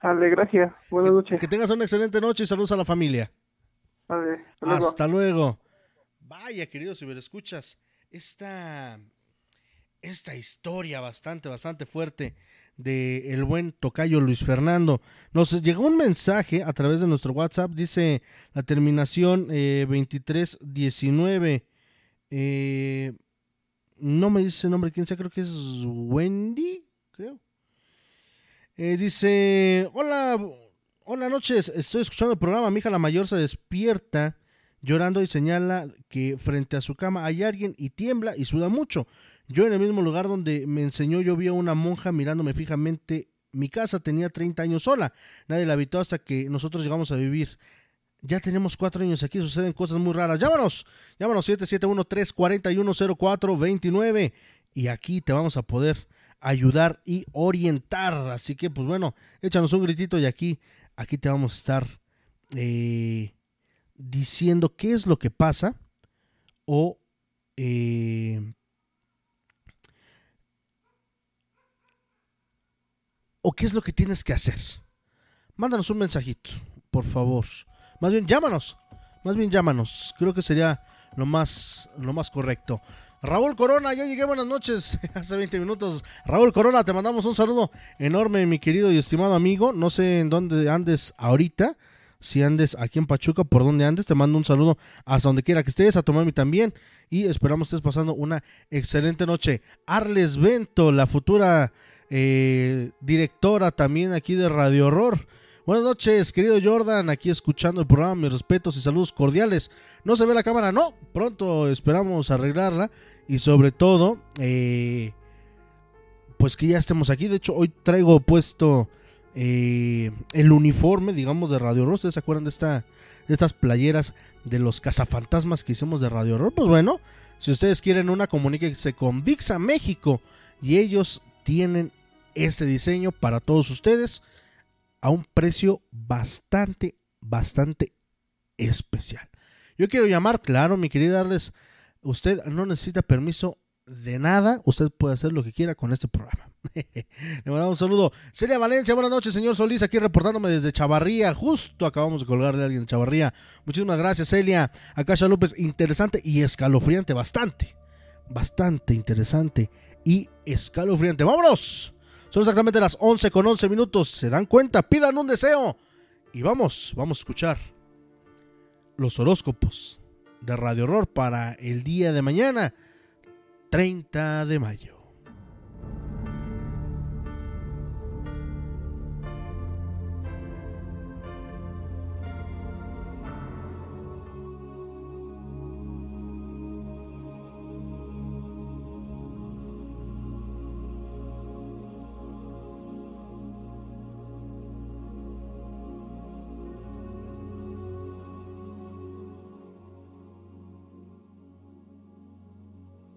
Vale, gracias. Buenas noches. Que tengas una excelente noche y saludos a la familia. Vale, hasta luego. Vaya, queridos ciberescuchas, esta, esta historia bastante, bastante fuerte de el buen tocayo Luis Fernando. Nos llegó un mensaje a través de nuestro WhatsApp, dice la terminación eh, 2319. Eh, no me dice el nombre, quién sea, creo que es Wendy, creo. Eh, dice, hola, hola noches, estoy escuchando el programa, mi hija la mayor se despierta llorando y señala que frente a su cama hay alguien y tiembla y suda mucho. Yo en el mismo lugar donde me enseñó yo vi a una monja mirándome fijamente. Mi casa tenía 30 años sola. Nadie la habitó hasta que nosotros llegamos a vivir. Ya tenemos cuatro años aquí, suceden cosas muy raras. Llámanos, llámanos 771-341-0429 y aquí te vamos a poder ayudar y orientar. Así que, pues bueno, échanos un gritito y aquí, aquí te vamos a estar eh, diciendo qué es lo que pasa o eh, o qué es lo que tienes que hacer. Mándanos un mensajito, por favor. Más bien, llámanos. Más bien, llámanos. Creo que sería lo más, lo más correcto. Raúl Corona, yo llegué, buenas noches, hace 20 minutos. Raúl Corona, te mandamos un saludo enorme, mi querido y estimado amigo. No sé en dónde andes ahorita, si andes aquí en Pachuca, por dónde andes, te mando un saludo hasta donde quiera que estés, a tu mami también. Y esperamos estés pasando una excelente noche. Arles Vento, la futura eh, directora también aquí de Radio Horror. Buenas noches, querido Jordan, aquí escuchando el programa, mis respetos y saludos cordiales. No se ve la cámara, no, pronto esperamos arreglarla y sobre todo, eh, pues que ya estemos aquí. De hecho, hoy traigo puesto eh, el uniforme, digamos, de Radio Horror. ¿Ustedes se acuerdan de, esta, de estas playeras de los cazafantasmas que hicimos de Radio Horror? Pues bueno, si ustedes quieren una, comuníquense con VIXA México y ellos tienen ese diseño para todos ustedes a un precio bastante, bastante especial. Yo quiero llamar, claro, mi querida darles, usted no necesita permiso de nada, usted puede hacer lo que quiera con este programa. Le mandamos un saludo. Celia Valencia, buenas noches, señor Solís, aquí reportándome desde Chavarría. Justo acabamos de colgarle a alguien de Chavarría. Muchísimas gracias, Celia. Acá López, interesante y escalofriante, bastante, bastante interesante y escalofriante. ¡Vámonos! Son exactamente las 11 con 11 minutos. ¿Se dan cuenta? Pidan un deseo. Y vamos, vamos a escuchar los horóscopos de Radio Horror para el día de mañana, 30 de mayo.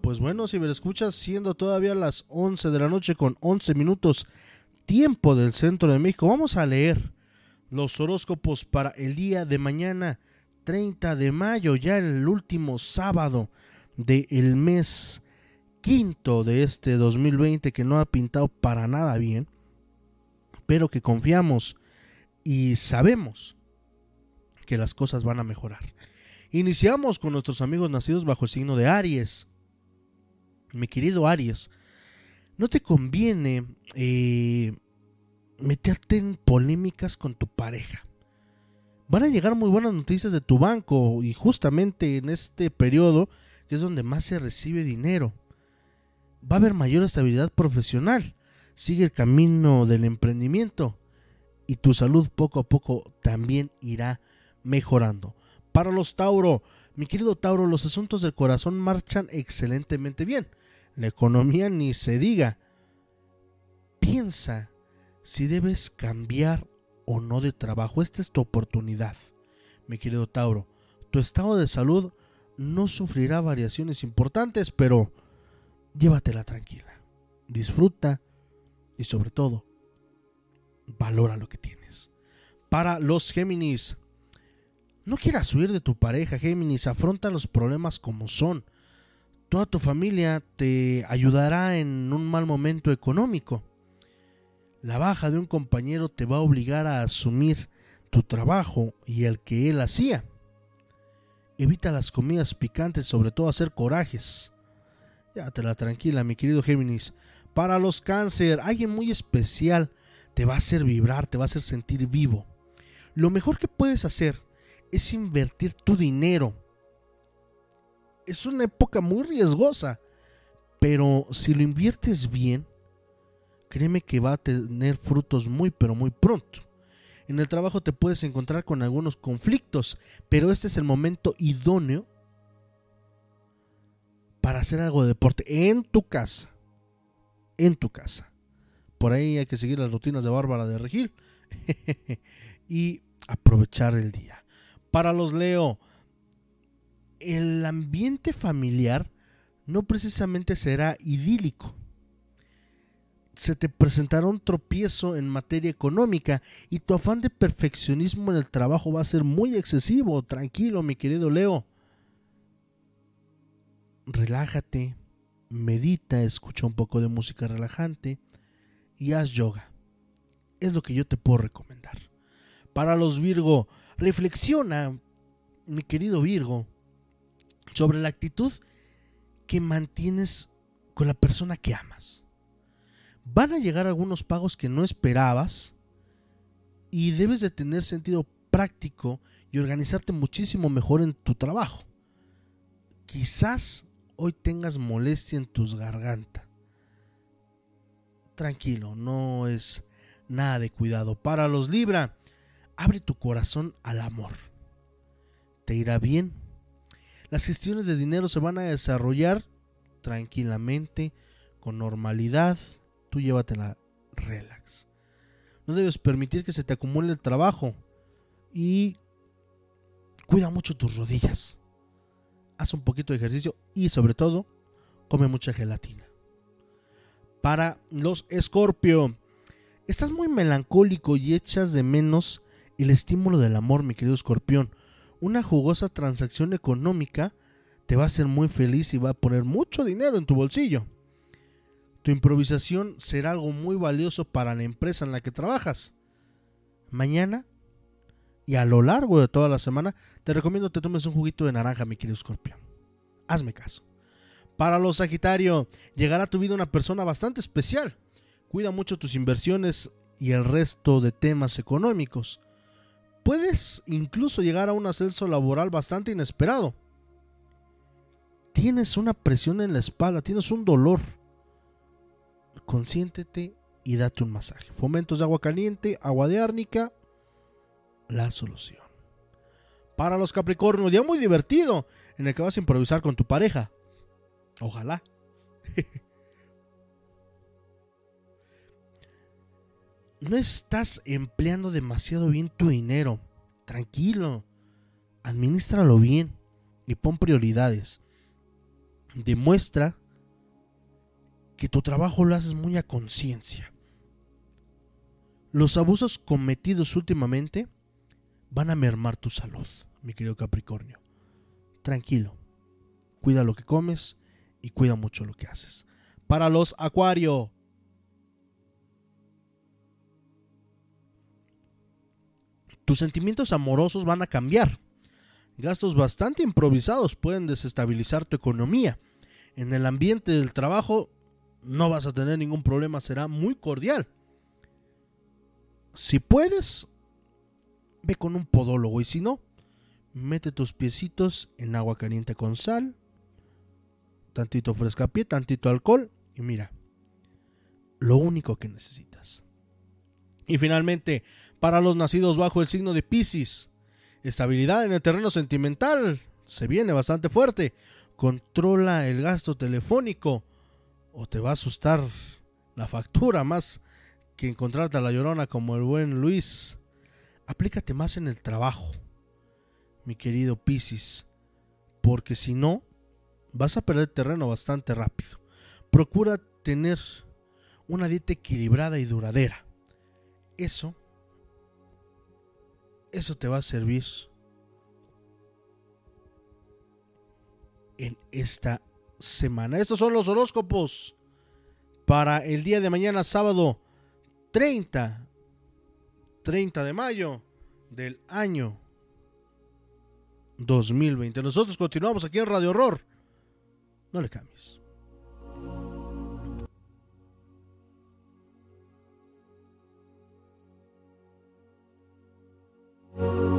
Pues bueno, si me escuchas, siendo todavía las 11 de la noche con 11 minutos, tiempo del centro de México, vamos a leer los horóscopos para el día de mañana, 30 de mayo, ya el último sábado del mes quinto de este 2020 que no ha pintado para nada bien, pero que confiamos y sabemos que las cosas van a mejorar. Iniciamos con nuestros amigos nacidos bajo el signo de Aries. Mi querido Aries, no te conviene eh, meterte en polémicas con tu pareja. Van a llegar muy buenas noticias de tu banco y justamente en este periodo, que es donde más se recibe dinero, va a haber mayor estabilidad profesional. Sigue el camino del emprendimiento y tu salud poco a poco también irá mejorando. Para los Tauro, mi querido Tauro, los asuntos del corazón marchan excelentemente bien. La economía ni se diga. Piensa si debes cambiar o no de trabajo. Esta es tu oportunidad, mi querido Tauro. Tu estado de salud no sufrirá variaciones importantes, pero llévatela tranquila. Disfruta y sobre todo, valora lo que tienes. Para los Géminis, no quieras huir de tu pareja, Géminis, afronta los problemas como son. Toda tu familia te ayudará en un mal momento económico. La baja de un compañero te va a obligar a asumir tu trabajo y el que él hacía. Evita las comidas picantes, sobre todo hacer corajes. Ya te la tranquila, mi querido Géminis. Para los cáncer, alguien muy especial te va a hacer vibrar, te va a hacer sentir vivo. Lo mejor que puedes hacer es invertir tu dinero. Es una época muy riesgosa, pero si lo inviertes bien, créeme que va a tener frutos muy, pero muy pronto. En el trabajo te puedes encontrar con algunos conflictos, pero este es el momento idóneo para hacer algo de deporte en tu casa. En tu casa. Por ahí hay que seguir las rutinas de Bárbara de Regil y aprovechar el día. Para los Leo, el ambiente familiar no precisamente será idílico. Se te presentará un tropiezo en materia económica y tu afán de perfeccionismo en el trabajo va a ser muy excesivo. Tranquilo, mi querido Leo. Relájate, medita, escucha un poco de música relajante y haz yoga. Es lo que yo te puedo recomendar. Para los Virgo, Reflexiona, mi querido Virgo, sobre la actitud que mantienes con la persona que amas. Van a llegar algunos pagos que no esperabas y debes de tener sentido práctico y organizarte muchísimo mejor en tu trabajo. Quizás hoy tengas molestia en tus garganta. Tranquilo, no es nada de cuidado. Para los Libra, Abre tu corazón al amor. Te irá bien. Las gestiones de dinero se van a desarrollar tranquilamente, con normalidad. Tú llévatela relax. No debes permitir que se te acumule el trabajo. Y cuida mucho tus rodillas. Haz un poquito de ejercicio y sobre todo, come mucha gelatina. Para los Escorpio, estás muy melancólico y echas de menos el estímulo del amor, mi querido escorpión. Una jugosa transacción económica te va a hacer muy feliz y va a poner mucho dinero en tu bolsillo. Tu improvisación será algo muy valioso para la empresa en la que trabajas. Mañana y a lo largo de toda la semana te recomiendo que te tomes un juguito de naranja, mi querido escorpión. Hazme caso. Para los Sagitario, llegará a tu vida una persona bastante especial. Cuida mucho tus inversiones y el resto de temas económicos puedes incluso llegar a un ascenso laboral bastante inesperado. Tienes una presión en la espalda, tienes un dolor. Consiéntete y date un masaje. Fomentos de agua caliente, agua de árnica, la solución. Para los Capricornios, día muy divertido en el que vas a improvisar con tu pareja. Ojalá. no estás empleando demasiado bien tu dinero. Tranquilo. Administralo bien y pon prioridades. demuestra que tu trabajo lo haces muy a conciencia. Los abusos cometidos últimamente van a mermar tu salud, mi querido Capricornio. Tranquilo, cuida lo que comes y cuida mucho lo que haces. Para los Acuario, tus sentimientos amorosos van a cambiar. Gastos bastante improvisados pueden desestabilizar tu economía. En el ambiente del trabajo no vas a tener ningún problema, será muy cordial. Si puedes, ve con un podólogo y si no, mete tus piecitos en agua caliente con sal, tantito frescapié, tantito alcohol y mira, lo único que necesitas. Y finalmente, para los nacidos bajo el signo de Pisces, estabilidad en el terreno sentimental, se viene bastante fuerte. Controla el gasto telefónico o te va a asustar la factura más que encontrarte a la llorona como el buen Luis. Aplícate más en el trabajo, mi querido Piscis, porque si no, vas a perder terreno bastante rápido. Procura tener una dieta equilibrada y duradera. Eso, eso te va a servir en esta semana. Estos son los horóscopos para el día de mañana, sábado 30, 30 de mayo del año 2020. Nosotros continuamos aquí en Radio Horror. No le cambies. Ooh.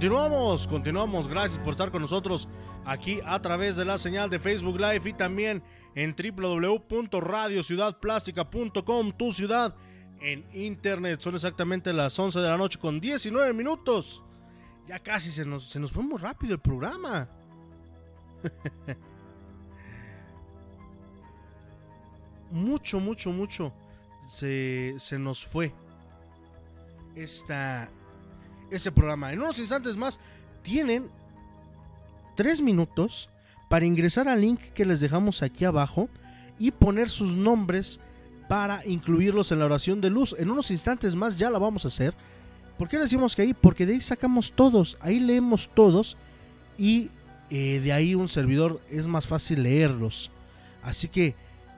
Continuamos, continuamos. Gracias por estar con nosotros aquí a través de la señal de Facebook Live y también en www.radiociudadplástica.com, tu ciudad en internet. Son exactamente las 11 de la noche con 19 minutos. Ya casi se nos, se nos fue muy rápido el programa. mucho, mucho, mucho se, se nos fue esta, ese programa. En unos instantes más tienen tres minutos para ingresar al link que les dejamos aquí abajo y poner sus nombres para incluirlos en la oración de luz. En unos instantes más ya la vamos a hacer. ¿Por qué decimos que ahí? Porque de ahí sacamos todos, ahí leemos todos y eh, de ahí un servidor es más fácil leerlos. Así que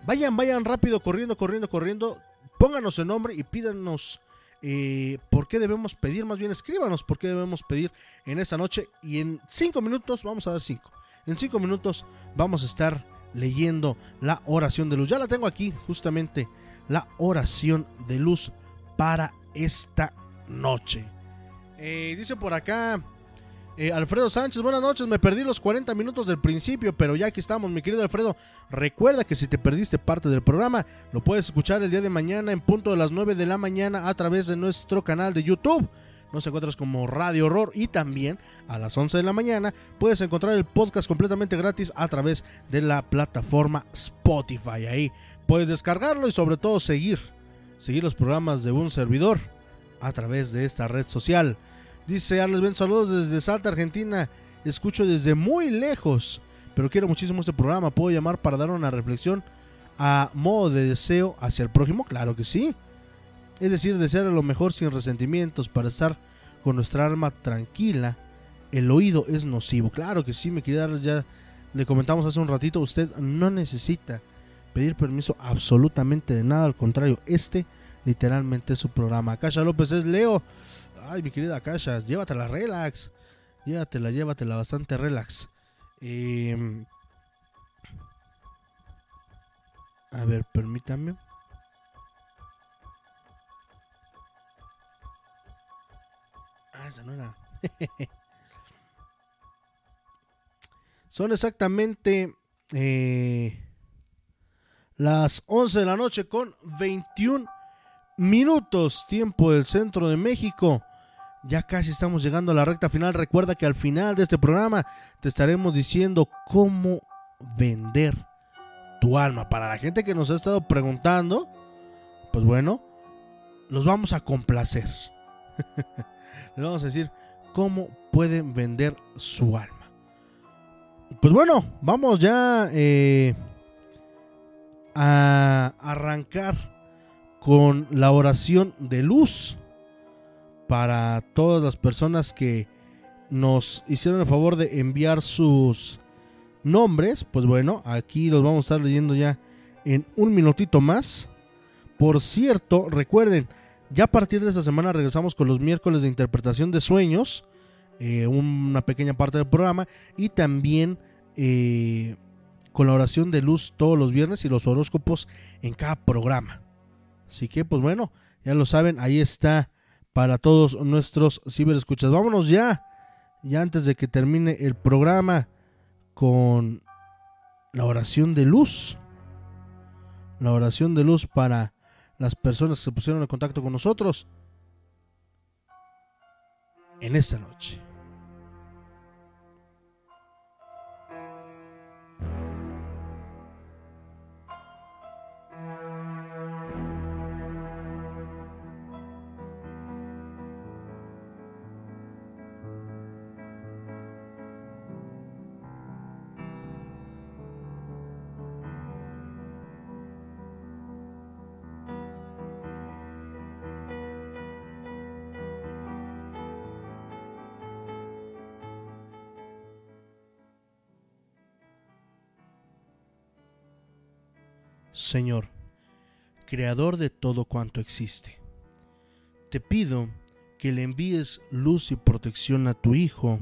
vayan, vayan rápido, corriendo, corriendo, corriendo. Pónganos el nombre y pídanos eh, por qué debemos pedir, más bien escríbanos por qué debemos pedir en esta noche y en cinco minutos, vamos a dar cinco, en cinco minutos vamos a estar leyendo la oración de luz. Ya la tengo aquí, justamente, la oración de luz para esta noche. Eh, dice por acá eh, Alfredo Sánchez, buenas noches. Me perdí los 40 minutos del principio, pero ya aquí estamos, mi querido Alfredo. Recuerda que si te perdiste parte del programa, lo puedes escuchar el día de mañana en punto de las 9 de la mañana a través de nuestro canal de YouTube. Nos encuentras como Radio Horror y también a las 11 de la mañana puedes encontrar el podcast completamente gratis a través de la plataforma Spotify. Ahí puedes descargarlo y sobre todo seguir, seguir los programas de un servidor a través de esta red social. Dice Arles Ben, saludos desde Salta, Argentina. Escucho desde muy lejos, pero quiero muchísimo este programa. ¿Puedo llamar para dar una reflexión a modo de deseo hacia el prójimo? Claro que sí. Es decir, desear lo mejor sin resentimientos para estar con nuestra alma tranquila. El oído es nocivo. Claro que sí, me quería ya le comentamos hace un ratito. Usted no necesita pedir permiso absolutamente de nada. Al contrario, este literalmente es su programa. Cacha López es Leo. Ay, mi querida Kasha, llévatela relax. Llévatela, llévatela bastante relax. Eh, a ver, permítame. Ah, esa no era. Son exactamente eh, las 11 de la noche con 21 minutos, tiempo del centro de México. Ya casi estamos llegando a la recta final. Recuerda que al final de este programa te estaremos diciendo cómo vender tu alma. Para la gente que nos ha estado preguntando, pues bueno, los vamos a complacer. Les vamos a decir cómo pueden vender su alma. Pues bueno, vamos ya eh, a arrancar con la oración de luz para todas las personas que nos hicieron el favor de enviar sus nombres. Pues bueno, aquí los vamos a estar leyendo ya en un minutito más. Por cierto, recuerden, ya a partir de esta semana regresamos con los miércoles de interpretación de sueños, eh, una pequeña parte del programa, y también eh, con la oración de luz todos los viernes y los horóscopos en cada programa. Así que, pues bueno, ya lo saben, ahí está para todos nuestros ciberescuchas. Vámonos ya, ya antes de que termine el programa con la oración de luz. La oración de luz para las personas que se pusieron en contacto con nosotros en esta noche. Señor, Creador de todo cuanto existe, te pido que le envíes luz y protección a tu Hijo,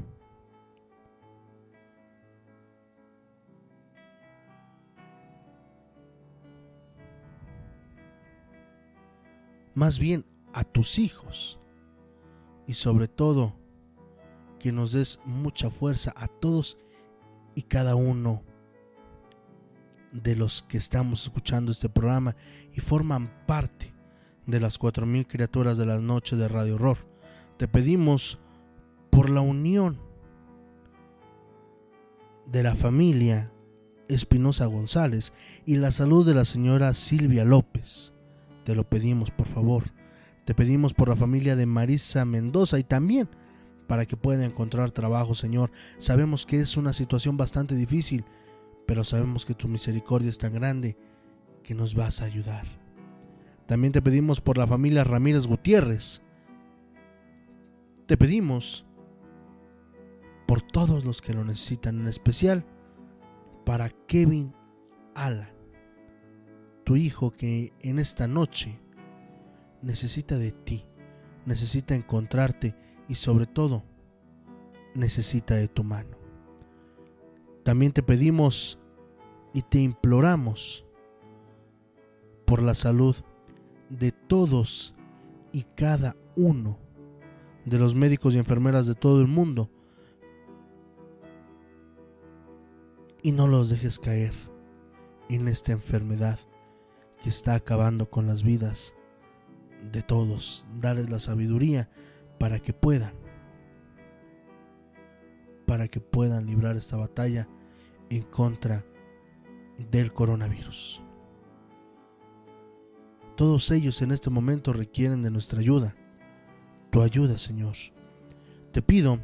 más bien a tus hijos, y sobre todo que nos des mucha fuerza a todos y cada uno de los que estamos escuchando este programa y forman parte de las 4.000 criaturas de las noches de Radio Horror. Te pedimos por la unión de la familia Espinosa González y la salud de la señora Silvia López. Te lo pedimos, por favor. Te pedimos por la familia de Marisa Mendoza y también para que puedan encontrar trabajo, Señor. Sabemos que es una situación bastante difícil, pero sabemos que tu misericordia es tan grande que nos vas a ayudar. También te pedimos por la familia Ramírez Gutiérrez. Te pedimos por todos los que lo necesitan, en especial para Kevin Alan, tu hijo que en esta noche necesita de ti, necesita encontrarte y sobre todo necesita de tu mano. También te pedimos y te imploramos por la salud de todos y cada uno de los médicos y enfermeras de todo el mundo y no los dejes caer en esta enfermedad que está acabando con las vidas de todos. Darles la sabiduría para que puedan, para que puedan librar esta batalla en contra del coronavirus. Todos ellos en este momento requieren de nuestra ayuda, tu ayuda, Señor. Te pido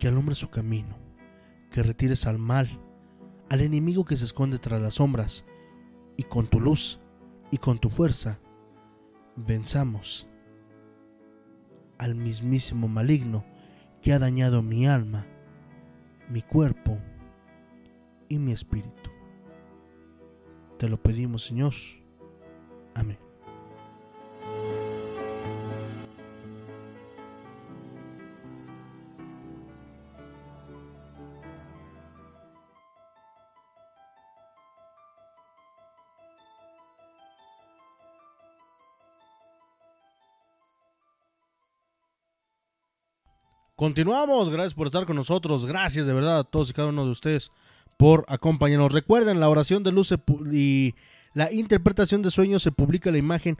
que alumbres su camino, que retires al mal, al enemigo que se esconde tras las sombras, y con tu luz y con tu fuerza, venzamos al mismísimo maligno que ha dañado mi alma, mi cuerpo y mi espíritu. Te lo pedimos, Señor. Amén. Continuamos, gracias por estar con nosotros, gracias de verdad a todos y cada uno de ustedes por acompañarnos. Recuerden, la oración de luz y la interpretación de sueños se publica la imagen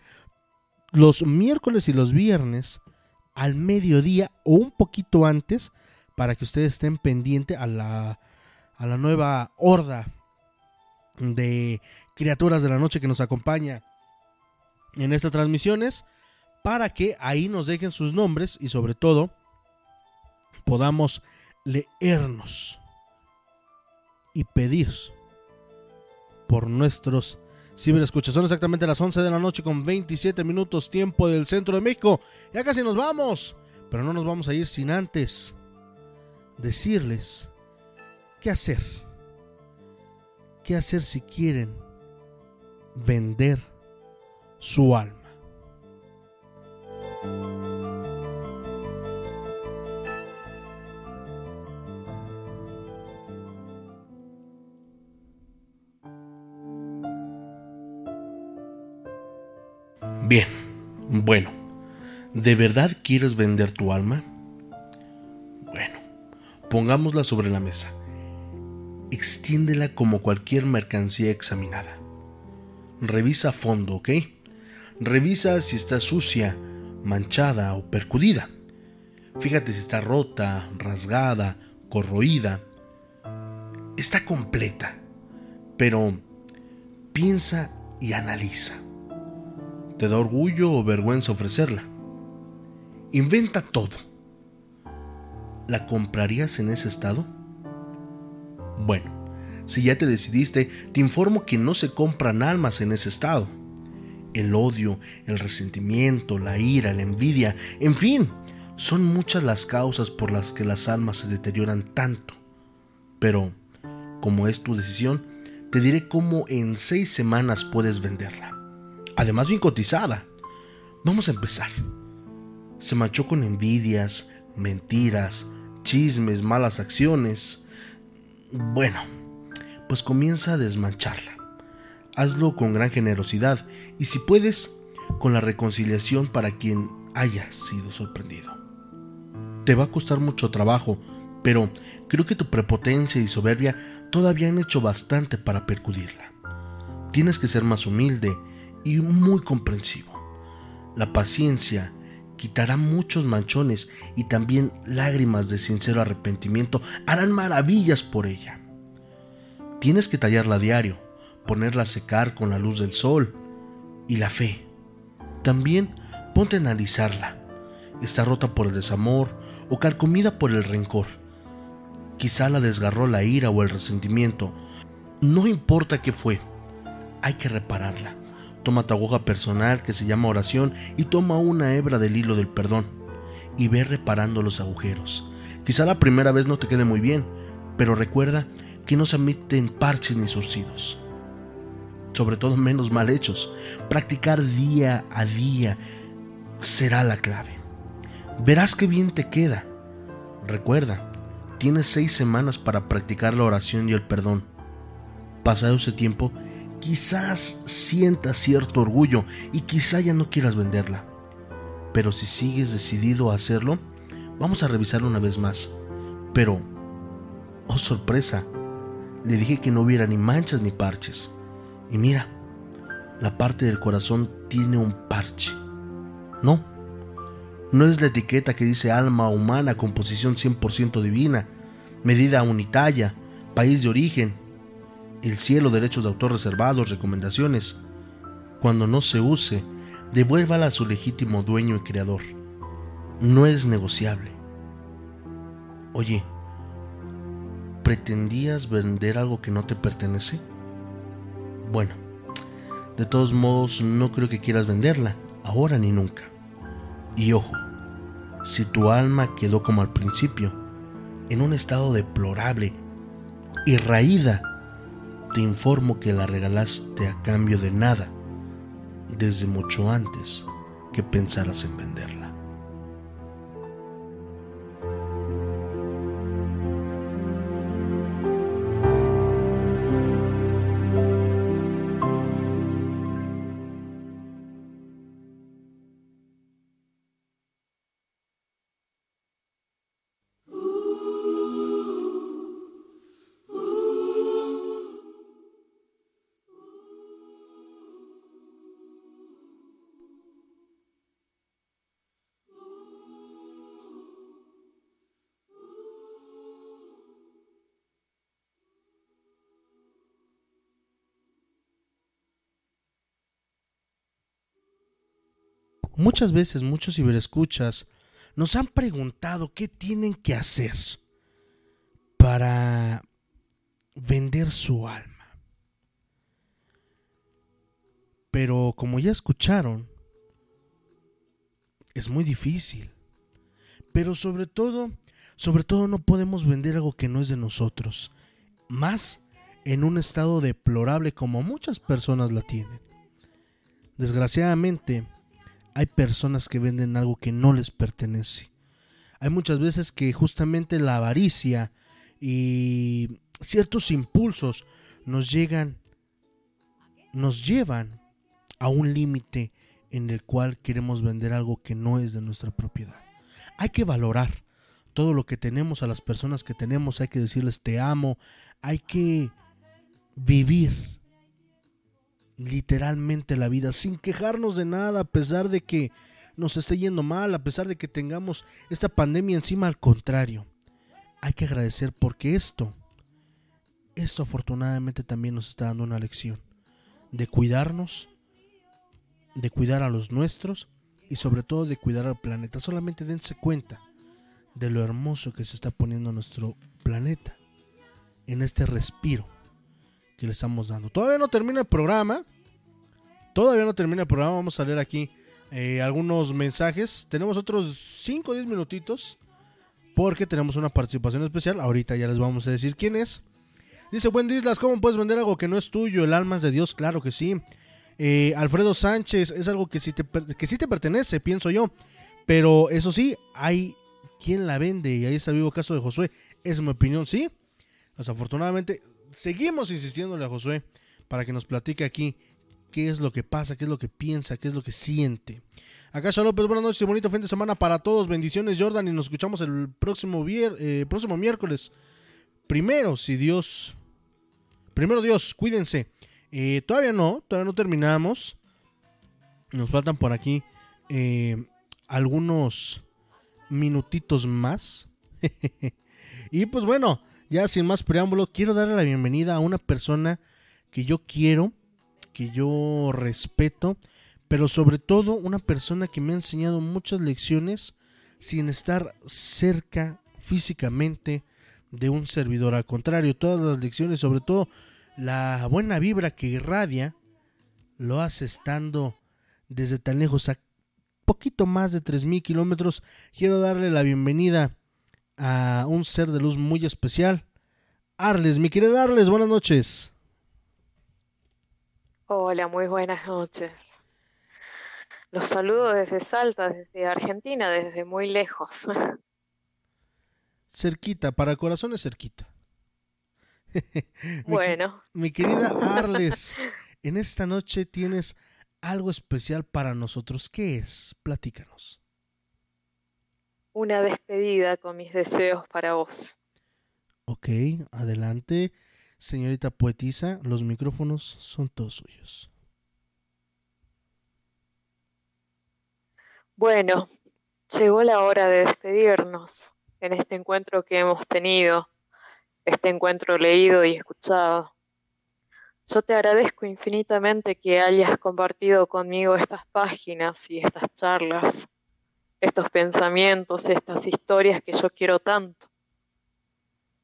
los miércoles y los viernes al mediodía o un poquito antes para que ustedes estén pendientes a la, a la nueva horda de criaturas de la noche que nos acompaña en estas transmisiones para que ahí nos dejen sus nombres y sobre todo podamos leernos y pedir por nuestros ciberescuchas. Son exactamente las 11 de la noche con 27 minutos tiempo del centro de México. Ya casi nos vamos, pero no nos vamos a ir sin antes decirles qué hacer. ¿Qué hacer si quieren vender su alma? Bien, bueno, ¿de verdad quieres vender tu alma? Bueno, pongámosla sobre la mesa. Extiéndela como cualquier mercancía examinada. Revisa a fondo, ¿ok? Revisa si está sucia, manchada o percudida. Fíjate si está rota, rasgada, corroída. Está completa, pero piensa y analiza. ¿Te da orgullo o vergüenza ofrecerla? Inventa todo. ¿La comprarías en ese estado? Bueno, si ya te decidiste, te informo que no se compran almas en ese estado. El odio, el resentimiento, la ira, la envidia, en fin, son muchas las causas por las que las almas se deterioran tanto. Pero, como es tu decisión, te diré cómo en seis semanas puedes venderla además bien cotizada. Vamos a empezar. Se manchó con envidias, mentiras, chismes, malas acciones. Bueno, pues comienza a desmancharla. Hazlo con gran generosidad y si puedes, con la reconciliación para quien haya sido sorprendido. Te va a costar mucho trabajo, pero creo que tu prepotencia y soberbia todavía han hecho bastante para percudirla. Tienes que ser más humilde y muy comprensivo. La paciencia quitará muchos manchones y también lágrimas de sincero arrepentimiento harán maravillas por ella. Tienes que tallarla a diario, ponerla a secar con la luz del sol y la fe. También ponte a analizarla. Está rota por el desamor o carcomida por el rencor. Quizá la desgarró la ira o el resentimiento. No importa qué fue, hay que repararla Toma tu aguja personal que se llama oración y toma una hebra del hilo del perdón y ve reparando los agujeros. Quizá la primera vez no te quede muy bien, pero recuerda que no se admiten parches ni surcidos. Sobre todo menos mal hechos. Practicar día a día será la clave. Verás qué bien te queda. Recuerda, tienes seis semanas para practicar la oración y el perdón. Pasado ese tiempo, quizás sientas cierto orgullo y quizá ya no quieras venderla. Pero si sigues decidido a hacerlo, vamos a revisarlo una vez más. Pero, oh sorpresa, le dije que no hubiera ni manchas ni parches. Y mira, la parte del corazón tiene un parche. No, no es la etiqueta que dice alma humana, composición 100% divina, medida unitaria, país de origen, el cielo, derechos de autor reservados, recomendaciones. Cuando no se use, devuélvala a su legítimo dueño y creador. No es negociable. Oye, ¿pretendías vender algo que no te pertenece? Bueno, de todos modos no creo que quieras venderla, ahora ni nunca. Y ojo, si tu alma quedó como al principio, en un estado deplorable y raída, te informo que la regalaste a cambio de nada, desde mucho antes que pensaras en venderla. Muchas veces muchos ciberescuchas nos han preguntado qué tienen que hacer para vender su alma. Pero como ya escucharon, es muy difícil. Pero sobre todo, sobre todo no podemos vender algo que no es de nosotros. Más en un estado deplorable como muchas personas la tienen. Desgraciadamente, hay personas que venden algo que no les pertenece. Hay muchas veces que justamente la avaricia y ciertos impulsos nos llegan, nos llevan a un límite en el cual queremos vender algo que no es de nuestra propiedad. Hay que valorar todo lo que tenemos a las personas que tenemos, hay que decirles te amo, hay que vivir literalmente la vida sin quejarnos de nada a pesar de que nos esté yendo mal, a pesar de que tengamos esta pandemia encima, al contrario, hay que agradecer porque esto, esto afortunadamente también nos está dando una lección de cuidarnos, de cuidar a los nuestros y sobre todo de cuidar al planeta. Solamente dense cuenta de lo hermoso que se está poniendo nuestro planeta en este respiro que le estamos dando. Todavía no termina el programa. Todavía no termina el programa. Vamos a leer aquí eh, algunos mensajes. Tenemos otros 5 o 10 minutitos. Porque tenemos una participación especial. Ahorita ya les vamos a decir quién es. Dice Buen Dislas, ¿cómo puedes vender algo que no es tuyo? El alma es de Dios, claro que sí. Eh, Alfredo Sánchez, es algo que sí, te, que sí te pertenece, pienso yo. Pero eso sí, hay quien la vende. Y ahí está el vivo caso de Josué. Es mi opinión, sí. Desafortunadamente, seguimos insistiéndole a Josué para que nos platique aquí qué es lo que pasa, qué es lo que piensa, qué es lo que siente. Acá López, buenas noches y bonito fin de semana para todos. Bendiciones, Jordan, y nos escuchamos el próximo, eh, próximo miércoles. Primero, si Dios. Primero Dios, cuídense. Eh, todavía no, todavía no terminamos. Nos faltan por aquí eh, algunos minutitos más. y pues bueno, ya sin más preámbulo, quiero darle la bienvenida a una persona que yo quiero, que yo respeto, pero sobre todo una persona que me ha enseñado muchas lecciones sin estar cerca físicamente de un servidor. Al contrario, todas las lecciones, sobre todo la buena vibra que irradia, lo hace estando desde tan lejos, a poquito más de 3.000 kilómetros. Quiero darle la bienvenida a un ser de luz muy especial. Arles, mi querida Arles, buenas noches. Hola, muy buenas noches. Los saludo desde Salta, desde Argentina, desde muy lejos. Cerquita, para corazones cerquita. bueno. Mi, querida Arles, en esta noche tienes algo especial para nosotros. ¿Qué es? Platícanos una despedida con mis deseos para vos. Ok, adelante, señorita poetisa, los micrófonos son todos suyos. Bueno, llegó la hora de despedirnos en este encuentro que hemos tenido, este encuentro leído y escuchado. Yo te agradezco infinitamente que hayas compartido conmigo estas páginas y estas charlas estos pensamientos, estas historias que yo quiero tanto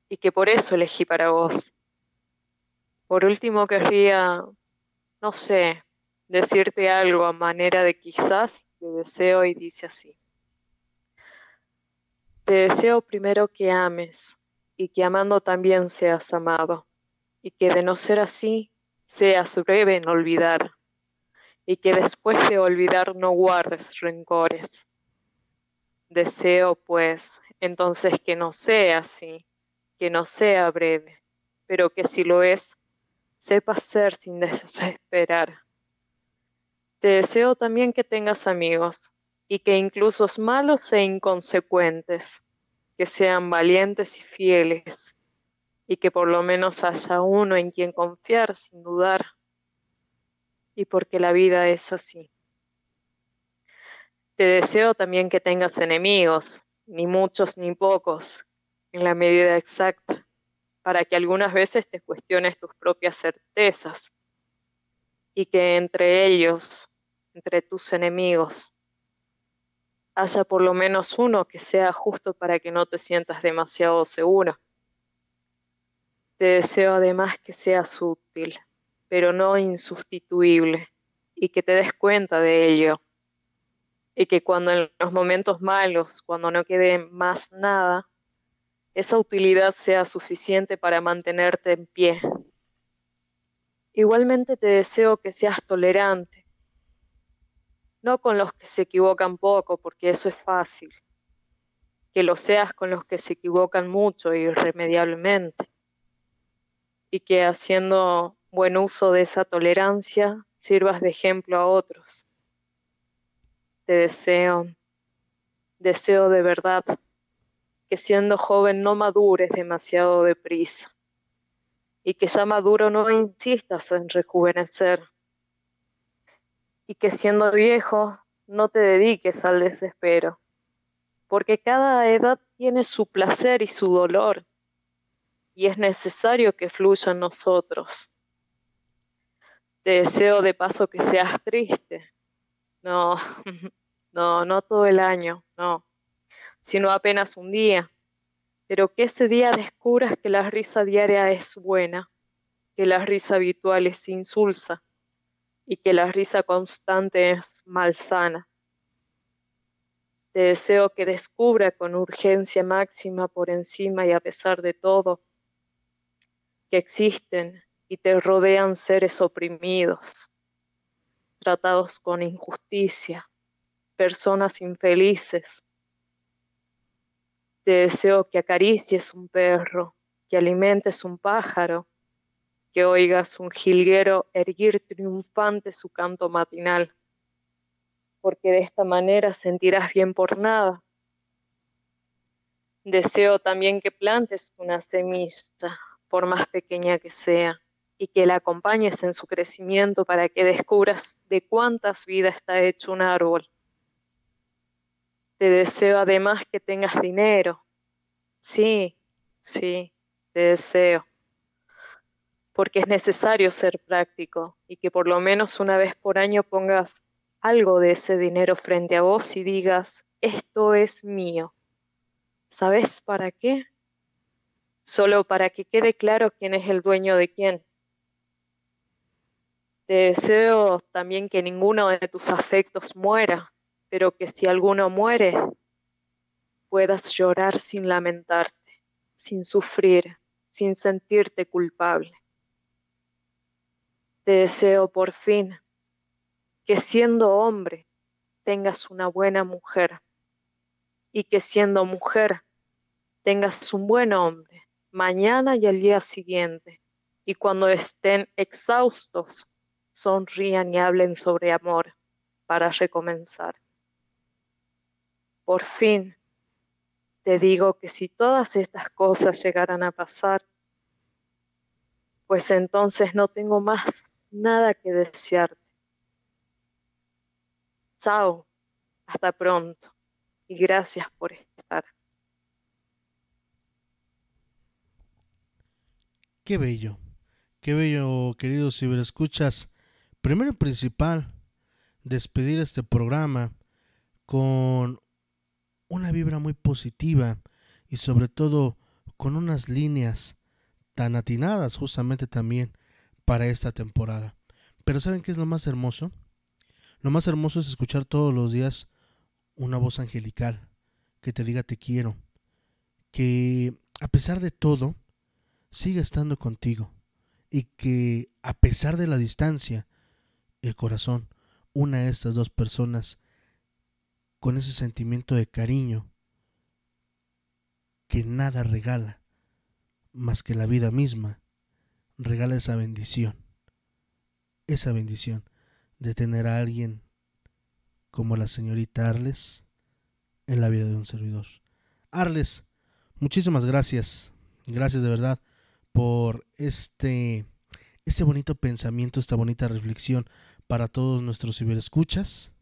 y que por eso elegí para vos. Por último, querría, no sé, decirte algo a manera de quizás te deseo y dice así. Te deseo primero que ames y que amando también seas amado y que de no ser así seas breve en olvidar y que después de olvidar no guardes rencores Deseo, pues, entonces que no sea así, que no sea breve, pero que si lo es, sepa ser sin desesperar. Te deseo también que tengas amigos, y que incluso malos e inconsecuentes, que sean valientes y fieles, y que por lo menos haya uno en quien confiar sin dudar, y porque la vida es así. Te deseo también que tengas enemigos, ni muchos ni pocos, en la medida exacta, para que algunas veces te cuestiones tus propias certezas y que entre ellos, entre tus enemigos, haya por lo menos uno que sea justo para que no te sientas demasiado seguro. Te deseo además que seas útil, pero no insustituible, y que te des cuenta de ello, y que cuando en los momentos malos, cuando no quede más nada, esa utilidad sea suficiente para mantenerte en pie. Igualmente te deseo que seas tolerante, no con los que se equivocan poco, porque eso es fácil, que lo seas con los que se equivocan mucho irremediablemente y que haciendo buen uso de esa tolerancia sirvas de ejemplo a otros. Te deseo, deseo de verdad que siendo joven no madures demasiado deprisa y que ya maduro no insistas en rejuvenecer y que siendo viejo no te dediques al desespero, porque cada edad tiene su placer y su dolor y es necesario que fluya en nosotros. Te deseo de paso que seas triste. No, no, no todo el año, no, sino apenas un día. Pero que ese día descubras que la risa diaria es buena, que la risa habitual es insulsa y que la risa constante es malsana. Te deseo que descubra con urgencia máxima por encima y a pesar de todo que existen y te rodean seres oprimidos, tratados con injusticia, personas infelices. Te deseo que acaricies un perro, que alimentes un pájaro, que oigas un jilguero erguir triunfante su canto matinal, porque de esta manera sentirás bien por nada. Deseo también que plantes una semilla, por más pequeña que sea, y que la acompañes en su crecimiento para que descubras de cuántas vidas está hecho un árbol. Te deseo además que tengas dinero. Sí, sí, te deseo. Porque es necesario ser práctico y que por lo menos una vez por año pongas algo de ese dinero frente a vos y digas, esto es mío. ¿Sabes para qué? solo para que quede claro quién es el dueño de quién. Te deseo también que ninguno de tus afectos muera, pero que si alguno muere, puedas llorar sin lamentarte, sin sufrir, sin sentirte culpable. Te deseo por fin que siendo hombre tengas una buena mujer y que siendo mujer tengas un buen hombre mañana y al día siguiente, y cuando estén exhaustos, sonrían y hablen sobre amor para recomenzar. Por fin, te digo que si todas estas cosas llegaran a pasar, pues entonces no tengo más nada que desearte. Chao, hasta pronto y gracias por estar. Qué bello, qué bello, queridos ciberescuchas. Primero y principal, despedir este programa con una vibra muy positiva y sobre todo con unas líneas tan atinadas justamente también para esta temporada. Pero ¿saben qué es lo más hermoso? Lo más hermoso es escuchar todos los días una voz angelical que te diga te quiero, que a pesar de todo, siga estando contigo y que a pesar de la distancia, el corazón una a estas dos personas con ese sentimiento de cariño que nada regala más que la vida misma, regala esa bendición, esa bendición de tener a alguien como la señorita Arles en la vida de un servidor. Arles, muchísimas gracias, gracias de verdad por este, este bonito pensamiento, esta bonita reflexión para todos nuestros ciberescuchas.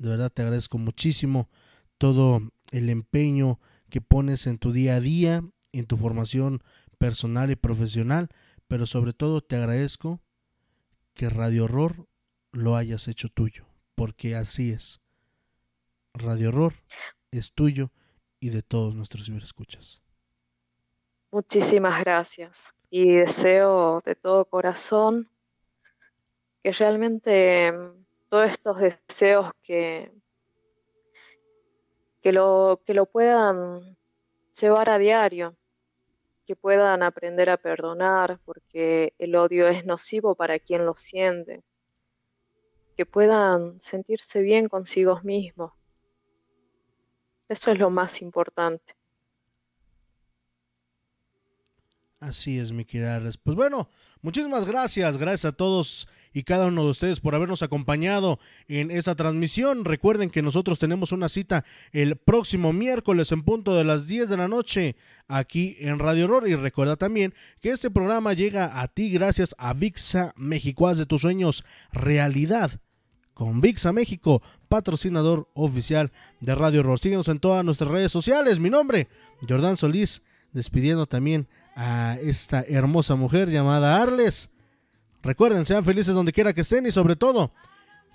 De verdad te agradezco muchísimo todo el empeño que pones en tu día a día, en tu formación personal y profesional, pero sobre todo te agradezco que Radio Horror lo hayas hecho tuyo, porque así es. Radio Horror es tuyo y de todos nuestros ciberescuchas. Muchísimas gracias y deseo de todo corazón que realmente todos estos deseos que, que, lo, que lo puedan llevar a diario, que puedan aprender a perdonar, porque el odio es nocivo para quien lo siente, que puedan sentirse bien consigo mismos. Eso es lo más importante. Así es, mi querida. Pues bueno, muchísimas gracias. Gracias a todos y cada uno de ustedes por habernos acompañado en esta transmisión. Recuerden que nosotros tenemos una cita el próximo miércoles en punto de las 10 de la noche aquí en Radio Horror. Y recuerda también que este programa llega a ti gracias a VIXA México. Haz de tus sueños realidad con VIXA México, patrocinador oficial de Radio Horror. Síguenos en todas nuestras redes sociales. Mi nombre, Jordán Solís, despidiendo también a esta hermosa mujer llamada Arles. Recuerden, sean felices donde quiera que estén y sobre todo,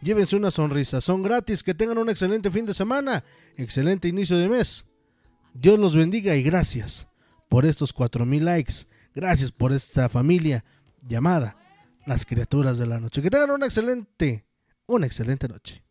llévense una sonrisa. Son gratis, que tengan un excelente fin de semana, excelente inicio de mes. Dios los bendiga y gracias por estos 4000 likes. Gracias por esta familia llamada las criaturas de la noche. Que tengan una excelente, una excelente noche.